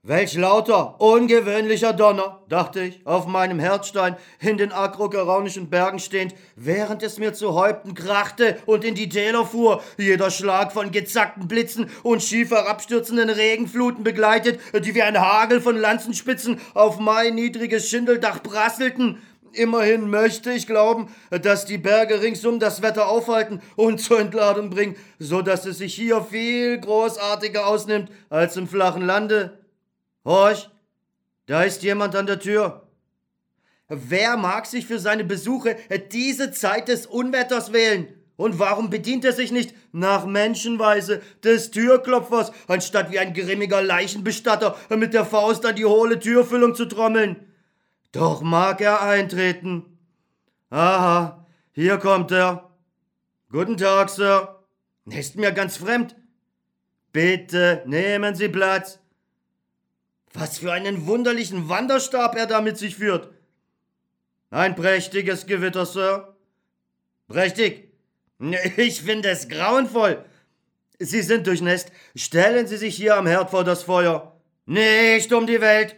Welch lauter, ungewöhnlicher Donner, dachte ich, auf meinem Herzstein, in den agrogeranischen Bergen stehend, während es mir zu Häupten krachte und in die Täler fuhr, jeder Schlag von gezackten Blitzen und schief herabstürzenden Regenfluten begleitet, die wie ein Hagel von Lanzenspitzen auf mein niedriges Schindeldach prasselten. Immerhin möchte ich glauben, dass die Berge ringsum das Wetter aufhalten und zur Entladung bringen, so dass es sich hier viel großartiger ausnimmt als im flachen Lande. Horch, da ist jemand an der Tür. Wer mag sich für seine Besuche diese Zeit des Unwetters wählen? Und warum bedient er sich nicht nach Menschenweise des Türklopfers, anstatt wie ein grimmiger Leichenbestatter mit der Faust an die hohle Türfüllung zu trommeln? Doch mag er eintreten. Aha, hier kommt er. Guten Tag, Sir. Ist mir ganz fremd. Bitte nehmen Sie Platz. Was für einen wunderlichen Wanderstab er da mit sich führt. Ein prächtiges Gewitter, Sir. Prächtig. Ich finde es grauenvoll. Sie sind durchnässt. Stellen Sie sich hier am Herd vor das Feuer. Nicht um die Welt.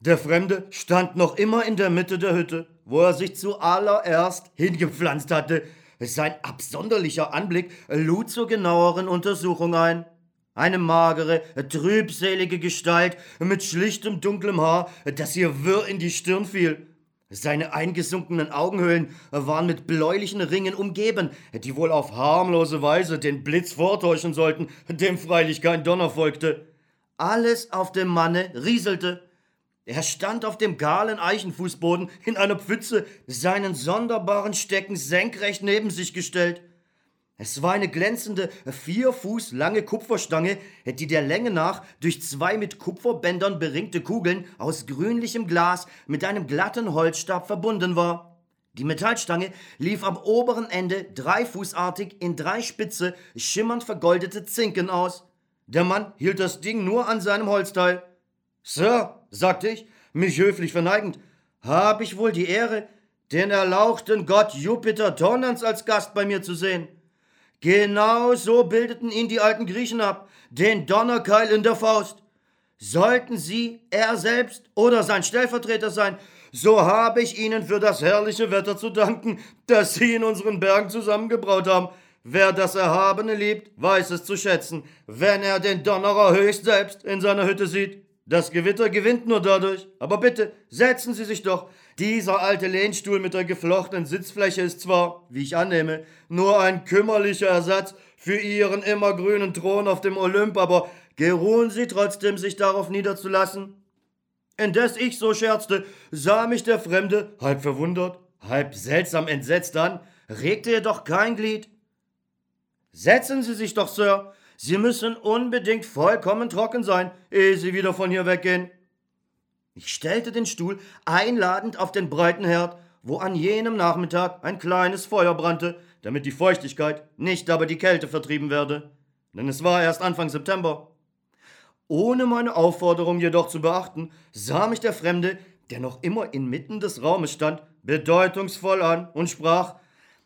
Der Fremde stand noch immer in der Mitte der Hütte, wo er sich zuallererst hingepflanzt hatte. Sein absonderlicher Anblick lud zur genaueren Untersuchung ein. Eine magere, trübselige Gestalt mit schlichtem dunklem Haar, das ihr wirr in die Stirn fiel. Seine eingesunkenen Augenhöhlen waren mit bläulichen Ringen umgeben, die wohl auf harmlose Weise den Blitz vortäuschen sollten, dem freilich kein Donner folgte. Alles auf dem Manne rieselte. Er stand auf dem kahlen Eichenfußboden in einer Pfütze, seinen sonderbaren Stecken senkrecht neben sich gestellt. Es war eine glänzende, vier Fuß lange Kupferstange, die der Länge nach durch zwei mit Kupferbändern beringte Kugeln aus grünlichem Glas mit einem glatten Holzstab verbunden war. Die Metallstange lief am oberen Ende dreifußartig in drei spitze, schimmernd vergoldete Zinken aus. Der Mann hielt das Ding nur an seinem Holzteil. Sir, sagte ich, mich höflich verneigend, habe ich wohl die Ehre, den erlauchten Gott Jupiter Donans als Gast bei mir zu sehen. Genau so bildeten ihn die alten Griechen ab, den Donnerkeil in der Faust. Sollten Sie er selbst oder sein Stellvertreter sein, so habe ich Ihnen für das herrliche Wetter zu danken, das Sie in unseren Bergen zusammengebraut haben. Wer das Erhabene liebt, weiß es zu schätzen, wenn er den Donnerer höchst selbst in seiner Hütte sieht. Das Gewitter gewinnt nur dadurch. Aber bitte, setzen Sie sich doch. Dieser alte Lehnstuhl mit der geflochtenen Sitzfläche ist zwar, wie ich annehme, nur ein kümmerlicher Ersatz für Ihren immergrünen Thron auf dem Olymp, aber geruhen Sie trotzdem, sich darauf niederzulassen? Indes ich so scherzte, sah mich der Fremde, halb verwundert, halb seltsam entsetzt an, regte jedoch kein Glied. Setzen Sie sich doch, Sir, Sie müssen unbedingt vollkommen trocken sein, ehe Sie wieder von hier weggehen. Ich stellte den Stuhl einladend auf den breiten Herd, wo an jenem Nachmittag ein kleines Feuer brannte, damit die Feuchtigkeit, nicht aber die Kälte vertrieben werde. Denn es war erst Anfang September. Ohne meine Aufforderung jedoch zu beachten, sah mich der Fremde, der noch immer inmitten des Raumes stand, bedeutungsvoll an und sprach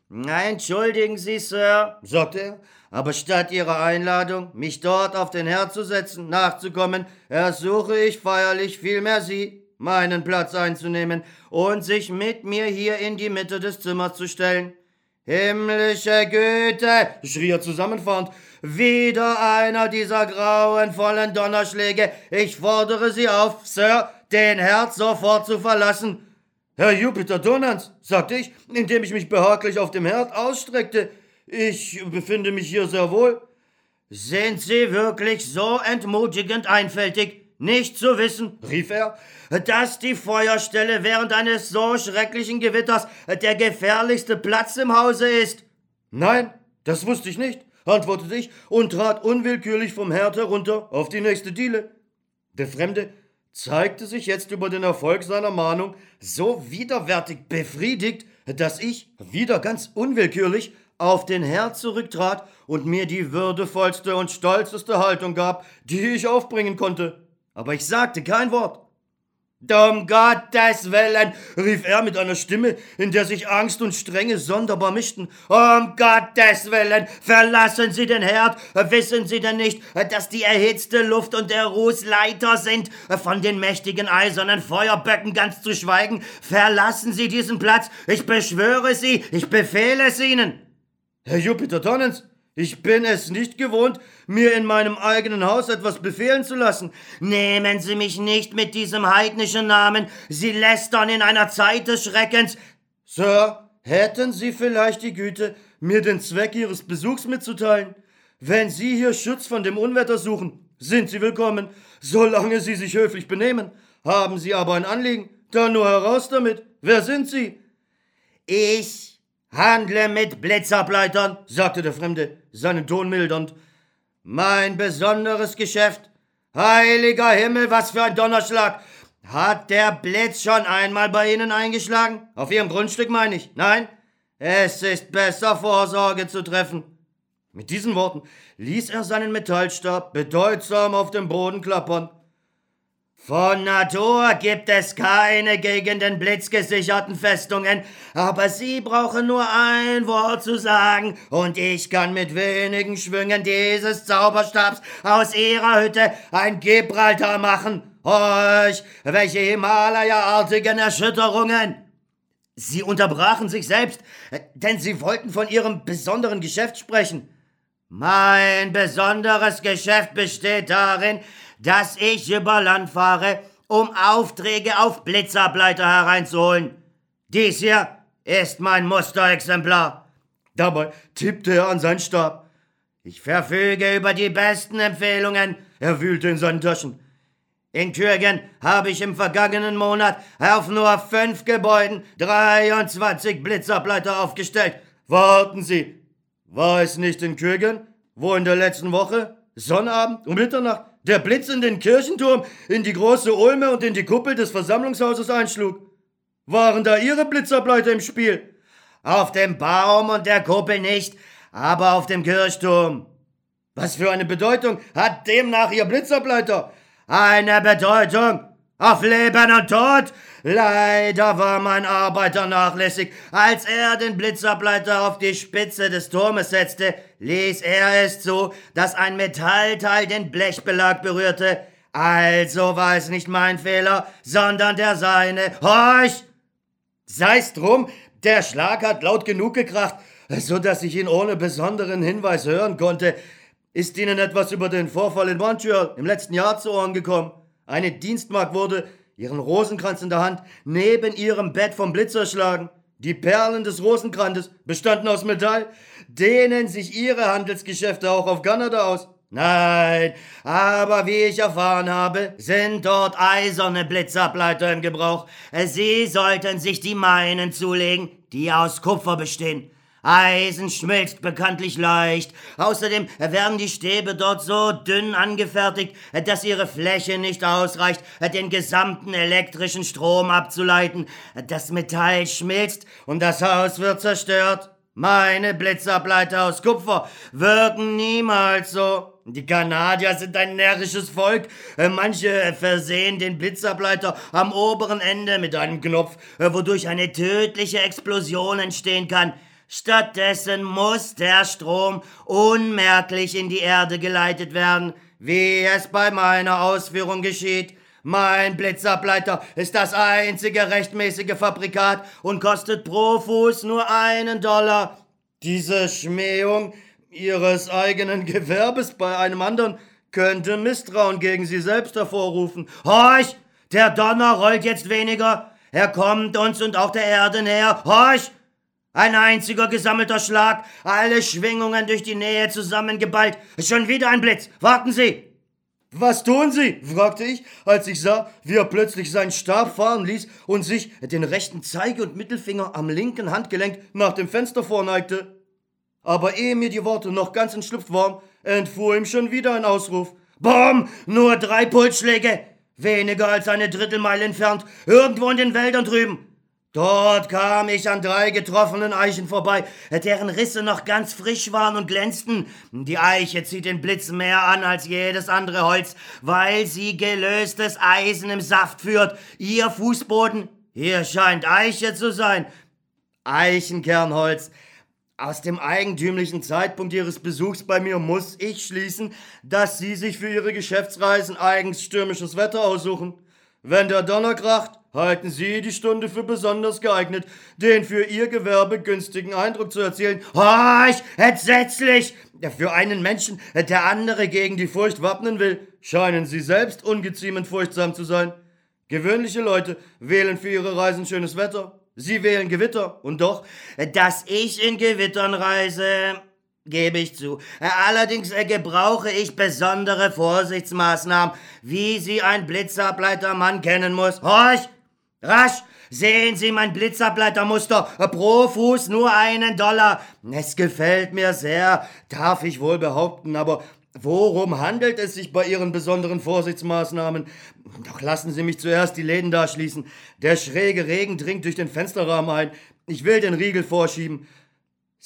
Entschuldigen Sie, Sir, sagte er, aber statt Ihrer Einladung, mich dort auf den Herd zu setzen, nachzukommen, ersuche ich feierlich vielmehr Sie, meinen Platz einzunehmen und sich mit mir hier in die Mitte des Zimmers zu stellen. Himmlische Güte, schrie er zusammenfahrend, wieder einer dieser grauenvollen Donnerschläge. Ich fordere Sie auf, Sir, den Herd sofort zu verlassen. Herr Jupiter Donans, sagte ich, indem ich mich behaglich auf dem Herd ausstreckte, ich befinde mich hier sehr wohl. Sind Sie wirklich so entmutigend einfältig, nicht zu wissen, rief er, dass die Feuerstelle während eines so schrecklichen Gewitters der gefährlichste Platz im Hause ist? Nein, das wusste ich nicht, antwortete ich und trat unwillkürlich vom Herd herunter auf die nächste Diele. Der Fremde zeigte sich jetzt über den Erfolg seiner Mahnung so widerwärtig befriedigt, dass ich, wieder ganz unwillkürlich, auf den Herd zurücktrat und mir die würdevollste und stolzeste Haltung gab, die ich aufbringen konnte. Aber ich sagte kein Wort. Um Gottes Willen, rief er mit einer Stimme, in der sich Angst und Strenge sonderbar mischten. Um Gottes Willen, verlassen Sie den Herd. Wissen Sie denn nicht, dass die erhitzte Luft und der Ruß Leiter sind, von den mächtigen eisernen Feuerböcken ganz zu schweigen? Verlassen Sie diesen Platz. Ich beschwöre Sie, ich befehle es Ihnen. Herr Jupiter Tonnens, ich bin es nicht gewohnt, mir in meinem eigenen Haus etwas befehlen zu lassen. Nehmen Sie mich nicht mit diesem heidnischen Namen. Sie lästern in einer Zeit des Schreckens. Sir, hätten Sie vielleicht die Güte, mir den Zweck Ihres Besuchs mitzuteilen? Wenn Sie hier Schutz von dem Unwetter suchen, sind Sie willkommen, solange Sie sich höflich benehmen. Haben Sie aber ein Anliegen, dann nur heraus damit. Wer sind Sie? Ich Handle mit Blitzableitern, sagte der Fremde, seinen Ton mildernd. Mein besonderes Geschäft. Heiliger Himmel, was für ein Donnerschlag. Hat der Blitz schon einmal bei Ihnen eingeschlagen? Auf Ihrem Grundstück meine ich. Nein? Es ist besser, Vorsorge zu treffen. Mit diesen Worten ließ er seinen Metallstab bedeutsam auf dem Boden klappern. Von Natur gibt es keine gegen den Blitz gesicherten Festungen, aber Sie brauchen nur ein Wort zu sagen, und ich kann mit wenigen Schwüngen dieses Zauberstabs aus Ihrer Hütte ein Gibraltar machen. Euch, welche Himalaya-artigen Erschütterungen! Sie unterbrachen sich selbst, denn Sie wollten von Ihrem besonderen Geschäft sprechen. Mein besonderes Geschäft besteht darin, dass ich über Land fahre, um Aufträge auf Blitzableiter hereinzuholen. Dies hier ist mein Musterexemplar. Dabei tippte er an seinen Stab. Ich verfüge über die besten Empfehlungen. Er wühlte in seinen Taschen. In Kürgen habe ich im vergangenen Monat auf nur fünf Gebäuden 23 Blitzableiter aufgestellt. Warten Sie, war es nicht in Kürgen, wo in der letzten Woche, Sonnabend um Mitternacht, der Blitz in den Kirchenturm, in die große Ulme und in die Kuppel des Versammlungshauses einschlug. Waren da Ihre Blitzableiter im Spiel? Auf dem Baum und der Kuppel nicht, aber auf dem Kirchturm. Was für eine Bedeutung hat demnach Ihr Blitzableiter? eine Bedeutung auf Leben und Tod. Leider war mein Arbeiter nachlässig. Als er den Blitzableiter auf die Spitze des Turmes setzte, ließ er es zu, dass ein Metallteil den Blechbelag berührte. Also war es nicht mein Fehler, sondern der seine. Horch! Sei's drum, der Schlag hat laut genug gekracht, so dass ich ihn ohne besonderen Hinweis hören konnte. Ist Ihnen etwas über den Vorfall in Montreal im letzten Jahr zu Ohren gekommen? Eine Dienstmagd wurde, ihren Rosenkranz in der Hand, neben ihrem Bett vom Blitz erschlagen. Die Perlen des Rosenkranzes bestanden aus Metall. Dehnen sich ihre Handelsgeschäfte auch auf Kanada aus? Nein, aber wie ich erfahren habe, sind dort eiserne Blitzableiter im Gebrauch. Sie sollten sich die meinen zulegen, die aus Kupfer bestehen. Eisen schmilzt bekanntlich leicht. Außerdem werden die Stäbe dort so dünn angefertigt, dass ihre Fläche nicht ausreicht, den gesamten elektrischen Strom abzuleiten. Das Metall schmilzt und das Haus wird zerstört. Meine Blitzableiter aus Kupfer wirken niemals so. Die Kanadier sind ein närrisches Volk. Manche versehen den Blitzableiter am oberen Ende mit einem Knopf, wodurch eine tödliche Explosion entstehen kann. Stattdessen muss der Strom unmerklich in die Erde geleitet werden, wie es bei meiner Ausführung geschieht. Mein Blitzableiter ist das einzige rechtmäßige Fabrikat und kostet pro Fuß nur einen Dollar. Diese Schmähung Ihres eigenen Gewerbes bei einem anderen könnte Misstrauen gegen Sie selbst hervorrufen. Horch! Der Donner rollt jetzt weniger. Er kommt uns und auch der Erde näher. Horch! Ein einziger gesammelter Schlag, alle Schwingungen durch die Nähe zusammengeballt. Schon wieder ein Blitz. Warten Sie! Was tun Sie? fragte ich, als ich sah, wie er plötzlich seinen Stab fahren ließ und sich den rechten Zeige- und Mittelfinger am linken Handgelenk nach dem Fenster vorneigte. Aber ehe mir die Worte noch ganz entschlüpft waren, entfuhr ihm schon wieder ein Ausruf. Bom! Nur drei Pulsschläge! Weniger als eine Drittelmeile entfernt, irgendwo in den Wäldern drüben. Dort kam ich an drei getroffenen Eichen vorbei, deren Risse noch ganz frisch waren und glänzten. Die Eiche zieht den Blitz mehr an als jedes andere Holz, weil sie gelöstes Eisen im Saft führt. Ihr Fußboden, hier scheint Eiche zu sein. Eichenkernholz. Aus dem eigentümlichen Zeitpunkt Ihres Besuchs bei mir muss ich schließen, dass Sie sich für Ihre Geschäftsreisen eigens stürmisches Wetter aussuchen. Wenn der Donner kracht, halten Sie die Stunde für besonders geeignet, den für Ihr Gewerbe günstigen Eindruck zu erzielen. Horch, entsetzlich! Für einen Menschen, der andere gegen die Furcht wappnen will, scheinen Sie selbst ungeziemend furchtsam zu sein. Gewöhnliche Leute wählen für ihre Reisen schönes Wetter. Sie wählen Gewitter. Und doch, dass ich in Gewittern reise, gebe ich zu. Allerdings gebrauche ich besondere Vorsichtsmaßnahmen, wie sie ein Blitzableitermann kennen muss. Horch! Rasch! Sehen Sie mein Blitzableitermuster. Pro Fuß nur einen Dollar. Es gefällt mir sehr, darf ich wohl behaupten, aber worum handelt es sich bei Ihren besonderen Vorsichtsmaßnahmen? Doch lassen Sie mich zuerst die Läden da schließen. Der schräge Regen dringt durch den Fensterrahmen ein. Ich will den Riegel vorschieben.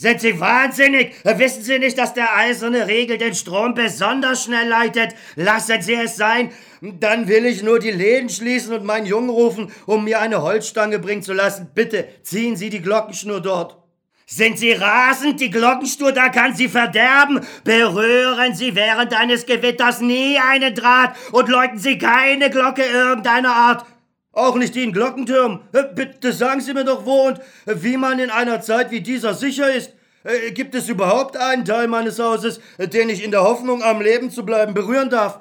Sind Sie wahnsinnig? Wissen Sie nicht, dass der eiserne Riegel den Strom besonders schnell leitet? Lassen Sie es sein. Dann will ich nur die Läden schließen und meinen Jungen rufen, um mir eine Holzstange bringen zu lassen. Bitte ziehen Sie die Glockenschnur dort. Sind Sie rasend? Die Glockenschnur, da kann Sie verderben. Berühren Sie während eines Gewitters nie einen Draht und läuten Sie keine Glocke irgendeiner Art. Auch nicht in Glockenturm. Äh, bitte sagen Sie mir doch, wo und wie man in einer Zeit wie dieser sicher ist. Äh, gibt es überhaupt einen Teil meines Hauses, den ich in der Hoffnung, am Leben zu bleiben, berühren darf?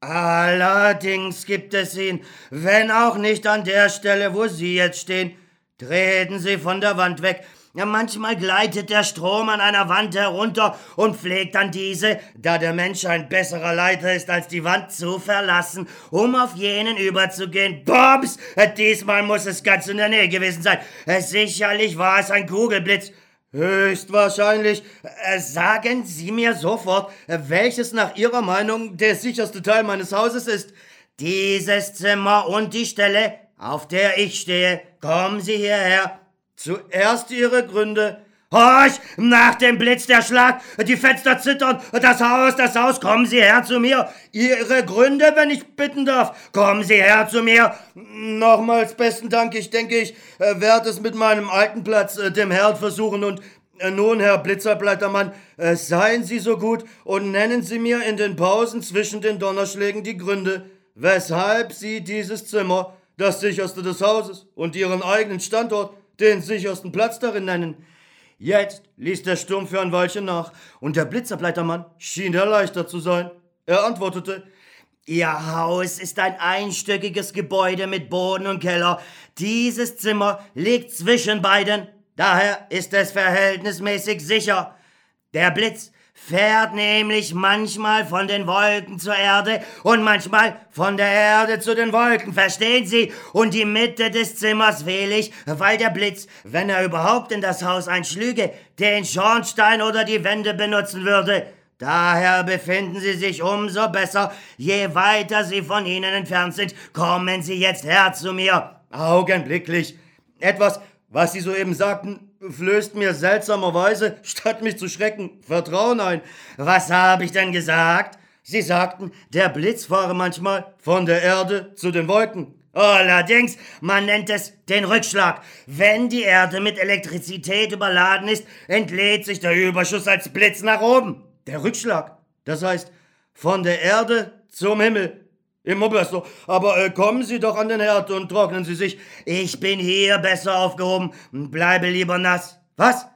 Allerdings gibt es ihn, wenn auch nicht an der Stelle, wo Sie jetzt stehen. Treten Sie von der Wand weg, ja, manchmal gleitet der Strom an einer Wand herunter und pflegt dann diese, da der Mensch ein besserer Leiter ist als die Wand, zu verlassen, um auf jenen überzugehen. Bobs! Diesmal muss es ganz in der Nähe gewesen sein. Sicherlich war es ein Kugelblitz. Höchstwahrscheinlich. Sagen Sie mir sofort, welches nach Ihrer Meinung der sicherste Teil meines Hauses ist. Dieses Zimmer und die Stelle, auf der ich stehe. Kommen Sie hierher. Zuerst Ihre Gründe, Horch, nach dem Blitz der Schlag, die Fenster zittern, das Haus, das Haus, kommen Sie her zu mir. Ihre Gründe, wenn ich bitten darf, kommen Sie her zu mir. Nochmals besten Dank, ich denke, ich äh, werde es mit meinem alten Platz, äh, dem Herd, versuchen und äh, nun, Herr Blitzerbleitermann, seien Sie so gut und nennen Sie mir in den Pausen zwischen den Donnerschlägen die Gründe, weshalb Sie dieses Zimmer das sicherste des Hauses und Ihren eigenen Standort den sichersten Platz darin nennen. Jetzt ließ der Sturm für ein Weilchen nach, und der Blitzerbleitermann schien erleichtert zu sein. Er antwortete, Ihr Haus ist ein einstöckiges Gebäude mit Boden und Keller. Dieses Zimmer liegt zwischen beiden. Daher ist es verhältnismäßig sicher. Der Blitz fährt nämlich manchmal von den Wolken zur Erde und manchmal von der Erde zu den Wolken, verstehen Sie? Und die Mitte des Zimmers wähle ich, weil der Blitz, wenn er überhaupt in das Haus einschlüge, den Schornstein oder die Wände benutzen würde. Daher befinden Sie sich umso besser, je weiter Sie von Ihnen entfernt sind. Kommen Sie jetzt her zu mir. Augenblicklich. Etwas, was Sie soeben sagten, flößt mir seltsamerweise, statt mich zu schrecken, Vertrauen ein. Was habe ich denn gesagt? Sie sagten, der Blitz fahre manchmal von der Erde zu den Wolken. Allerdings, man nennt es den Rückschlag. Wenn die Erde mit Elektrizität überladen ist, entlädt sich der Überschuss als Blitz nach oben. Der Rückschlag, das heißt, von der Erde zum Himmel. Immer besser. Aber äh, kommen Sie doch an den Herd und trocknen Sie sich. Ich bin hier besser aufgehoben. Bleibe lieber nass. Was?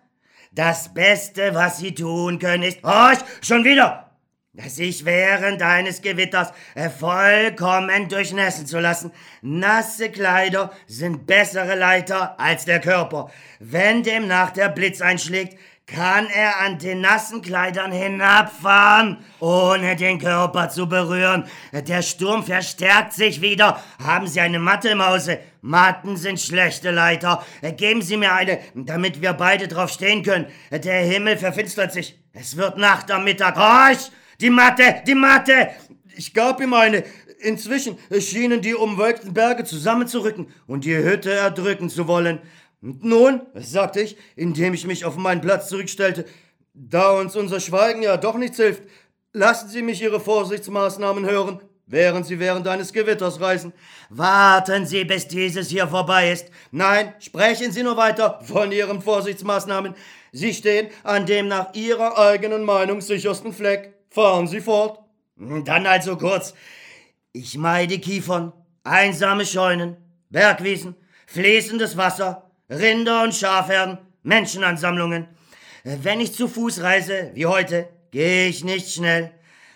Das Beste, was Sie tun können, ist. Horch, schon wieder! Sich während eines Gewitters äh, vollkommen durchnässen zu lassen. Nasse Kleider sind bessere Leiter als der Körper. Wenn demnach der Blitz einschlägt, kann er an den nassen Kleidern hinabfahren, ohne den Körper zu berühren. Der Sturm verstärkt sich wieder. Haben Sie eine Matte im Hause? Matten sind schlechte Leiter. Geben Sie mir eine, damit wir beide drauf stehen können. Der Himmel verfinstert sich. Es wird Nacht am Mittag. Horch! Die Matte! Die Matte! Ich gab ihm eine. Inzwischen schienen die umwölkten Berge zusammenzurücken und die Hütte erdrücken zu wollen. Und nun, sagte ich, indem ich mich auf meinen Platz zurückstellte, da uns unser Schweigen ja doch nichts hilft, lassen Sie mich Ihre Vorsichtsmaßnahmen hören, während Sie während eines Gewitters reisen. Warten Sie, bis dieses hier vorbei ist. Nein, sprechen Sie nur weiter von Ihren Vorsichtsmaßnahmen. Sie stehen an dem nach Ihrer eigenen Meinung sichersten Fleck. Fahren Sie fort. Dann also kurz. Ich meide Kiefern, einsame Scheunen, Bergwiesen, fließendes Wasser, Rinder- und Schafherden, Menschenansammlungen. Wenn ich zu Fuß reise, wie heute, gehe ich nicht schnell.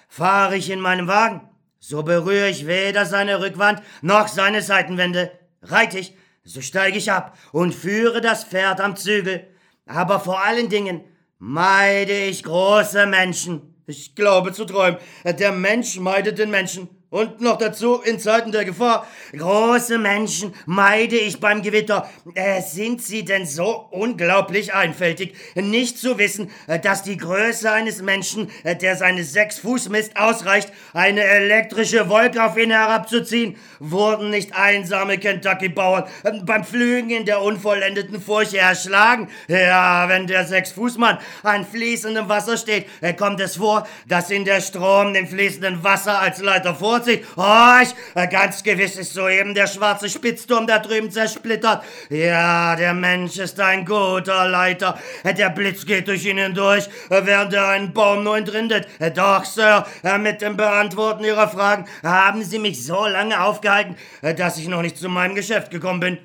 Fahre ich in meinem Wagen, so berühre ich weder seine Rückwand noch seine Seitenwände. Reite ich, so steige ich ab und führe das Pferd am Zügel. Aber vor allen Dingen meide ich große Menschen. Ich glaube zu träumen. Der Mensch meidet den Menschen. Und noch dazu in Zeiten der Gefahr. Große Menschen meide ich beim Gewitter. Äh, sind sie denn so unglaublich einfältig, nicht zu wissen, äh, dass die Größe eines Menschen, äh, der seine sechs Fuß misst, ausreicht, eine elektrische Wolke auf ihn herabzuziehen? Wurden nicht einsame Kentucky-Bauern äh, beim Flügen in der unvollendeten Furche erschlagen? Ja, wenn der Sechs-Fuß-Mann an fließendem Wasser steht, kommt es vor, dass ihn der Strom dem fließenden Wasser als Leiter vorzieht sich. Oh, ich, äh, ganz gewiss ist soeben der schwarze Spitzturm da drüben zersplittert. Ja, der Mensch ist ein guter Leiter. Äh, der Blitz geht durch ihn hindurch, äh, während er einen Baum nur entrindet. Doch, Sir, mit dem Beantworten Ihrer Fragen haben Sie mich so lange aufgehalten, dass ich noch nicht zu meinem Geschäft gekommen bin.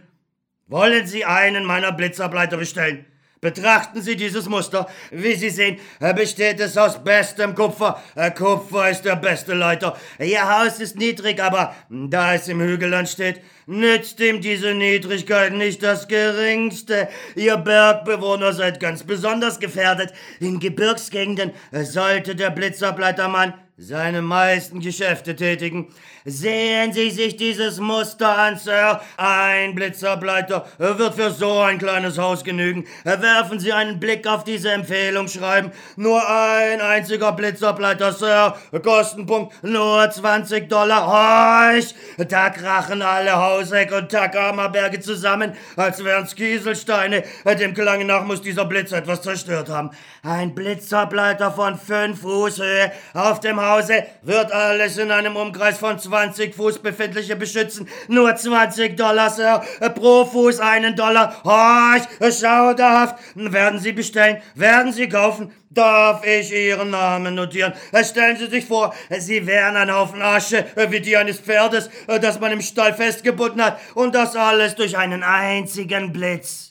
Wollen Sie einen meiner Blitzableiter bestellen? Betrachten Sie dieses Muster. Wie Sie sehen, besteht es aus bestem Kupfer. Kupfer ist der beste Leiter. Ihr Haus ist niedrig, aber da es im Hügelland steht, nützt ihm diese Niedrigkeit nicht das geringste. Ihr Bergbewohner seid ganz besonders gefährdet. In Gebirgsgegenden sollte der Blitzableitermann seine meisten Geschäfte tätigen. Sehen Sie sich dieses Muster an, Sir. Ein Blitzerbleiter wird für so ein kleines Haus genügen. Werfen Sie einen Blick auf diese Empfehlung schreiben. Nur ein einziger Blitzerbleiter, Sir. Kostenpunkt nur 20 Dollar. Horch! Da krachen alle Hauseck und Takama-Berge zusammen, als wären's Kieselsteine. Dem Klang nach muss dieser Blitz etwas zerstört haben. Ein Blitzerbleiter von 5 Fuß Höhe auf dem Hause wird alles in einem Umkreis von 20 Fuß befindliche beschützen. Nur 20 Dollar, Sir. Pro Fuß einen Dollar. Horch, schauderhaft. Werden Sie bestellen? Werden Sie kaufen? Darf ich Ihren Namen notieren? Stellen Sie sich vor, Sie wären ein Haufen Asche, wie die eines Pferdes, das man im Stall festgebunden hat, und das alles durch einen einzigen Blitz.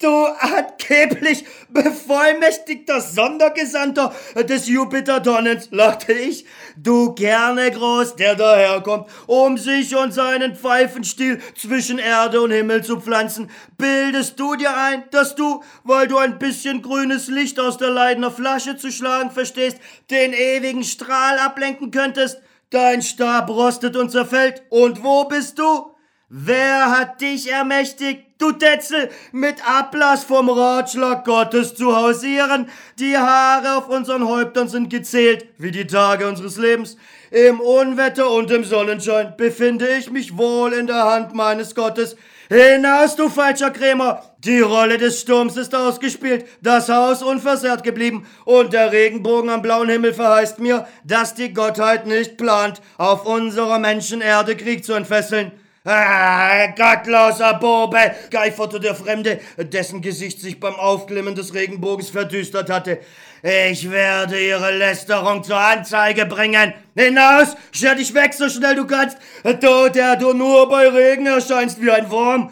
Du angeblich bevollmächtigter Sondergesandter des Jupiter-Donnens, lachte ich. Du gerne groß, der daherkommt, um sich und seinen Pfeifenstiel zwischen Erde und Himmel zu pflanzen. Bildest du dir ein, dass du, weil du ein bisschen grünes Licht aus der Leidener Flasche zu schlagen verstehst, den ewigen Strahl ablenken könntest? Dein Stab rostet und zerfällt. Und wo bist du? Wer hat dich ermächtigt, du Tetzel, mit Ablass vom Ratschlag Gottes zu hausieren? Die Haare auf unseren Häuptern sind gezählt, wie die Tage unseres Lebens. Im Unwetter und im Sonnenschein befinde ich mich wohl in der Hand meines Gottes. Hinaus, du falscher Krämer! Die Rolle des Sturms ist ausgespielt, das Haus unversehrt geblieben und der Regenbogen am blauen Himmel verheißt mir, dass die Gottheit nicht plant, auf unserer Menschenerde Krieg zu entfesseln. Ah, gottloser Bobe, geiferte der Fremde, dessen Gesicht sich beim Aufklimmen des Regenbogens verdüstert hatte. Ich werde Ihre Lästerung zur Anzeige bringen. Hinaus, scher dich weg, so schnell du kannst. Du, der du nur bei Regen erscheinst wie ein Wurm.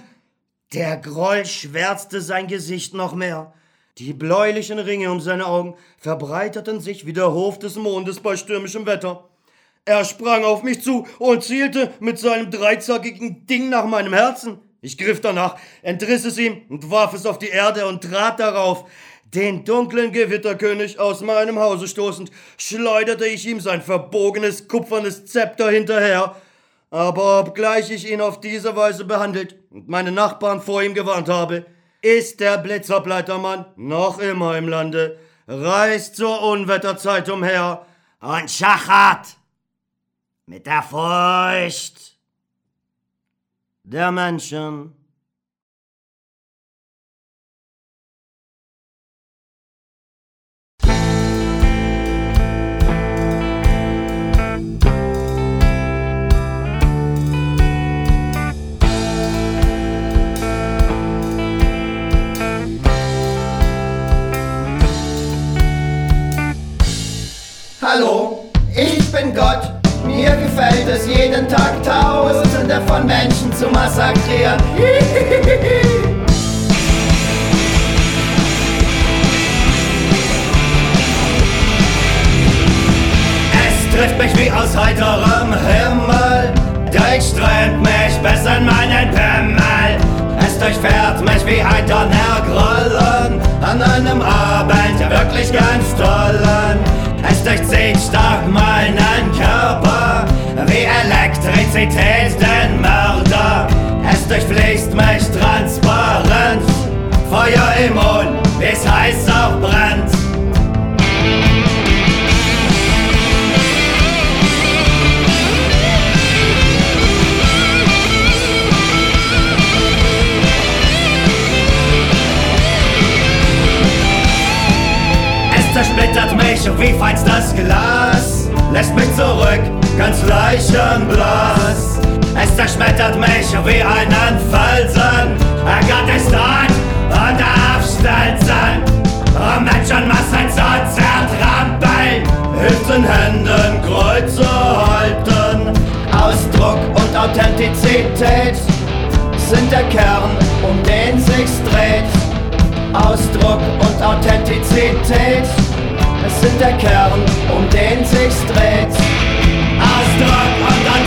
Der Groll schwärzte sein Gesicht noch mehr. Die bläulichen Ringe um seine Augen verbreiterten sich wie der Hof des Mondes bei stürmischem Wetter. Er sprang auf mich zu und zielte mit seinem dreizackigen Ding nach meinem Herzen. Ich griff danach, entriss es ihm und warf es auf die Erde und trat darauf. Den dunklen Gewitterkönig aus meinem Hause stoßend, schleuderte ich ihm sein verbogenes, kupfernes Zepter hinterher. Aber obgleich ich ihn auf diese Weise behandelt und meine Nachbarn vor ihm gewarnt habe, ist der Blitzerbleitermann noch immer im Lande, reist zur Unwetterzeit umher und schachert mit der Furcht der Menschen. Hallo, ich bin Gott mir gefällt es jeden Tag Tausende von Menschen zu massakrieren. es trifft mich wie aus heiterem Himmel. Durchströmt mich bis in meinen Pimmel. Es durchfährt mich wie ein Donnergrollen an einem Abend, ja wirklich ganz tollen. Es durchzieht stark meinen Körper Elektrizität den Mörder. Es durchfließt mich transparent, Feuer im Mund, wie es heiß auch brennt. zersplittert mich wie feinstes Glas, lässt mich zurück, ganz leichenblass. Es zerschmettert mich wie einen Felsen, er Gott ist dort und darf stelzen, um Menschenmassen zu zertrampeln, hilft in Händen Kreuze halten. Ausdruck und Authentizität sind der Kern, um den sich's dreht. Ausdruck und Authentizität es sind der Kern, um den sich's dreht.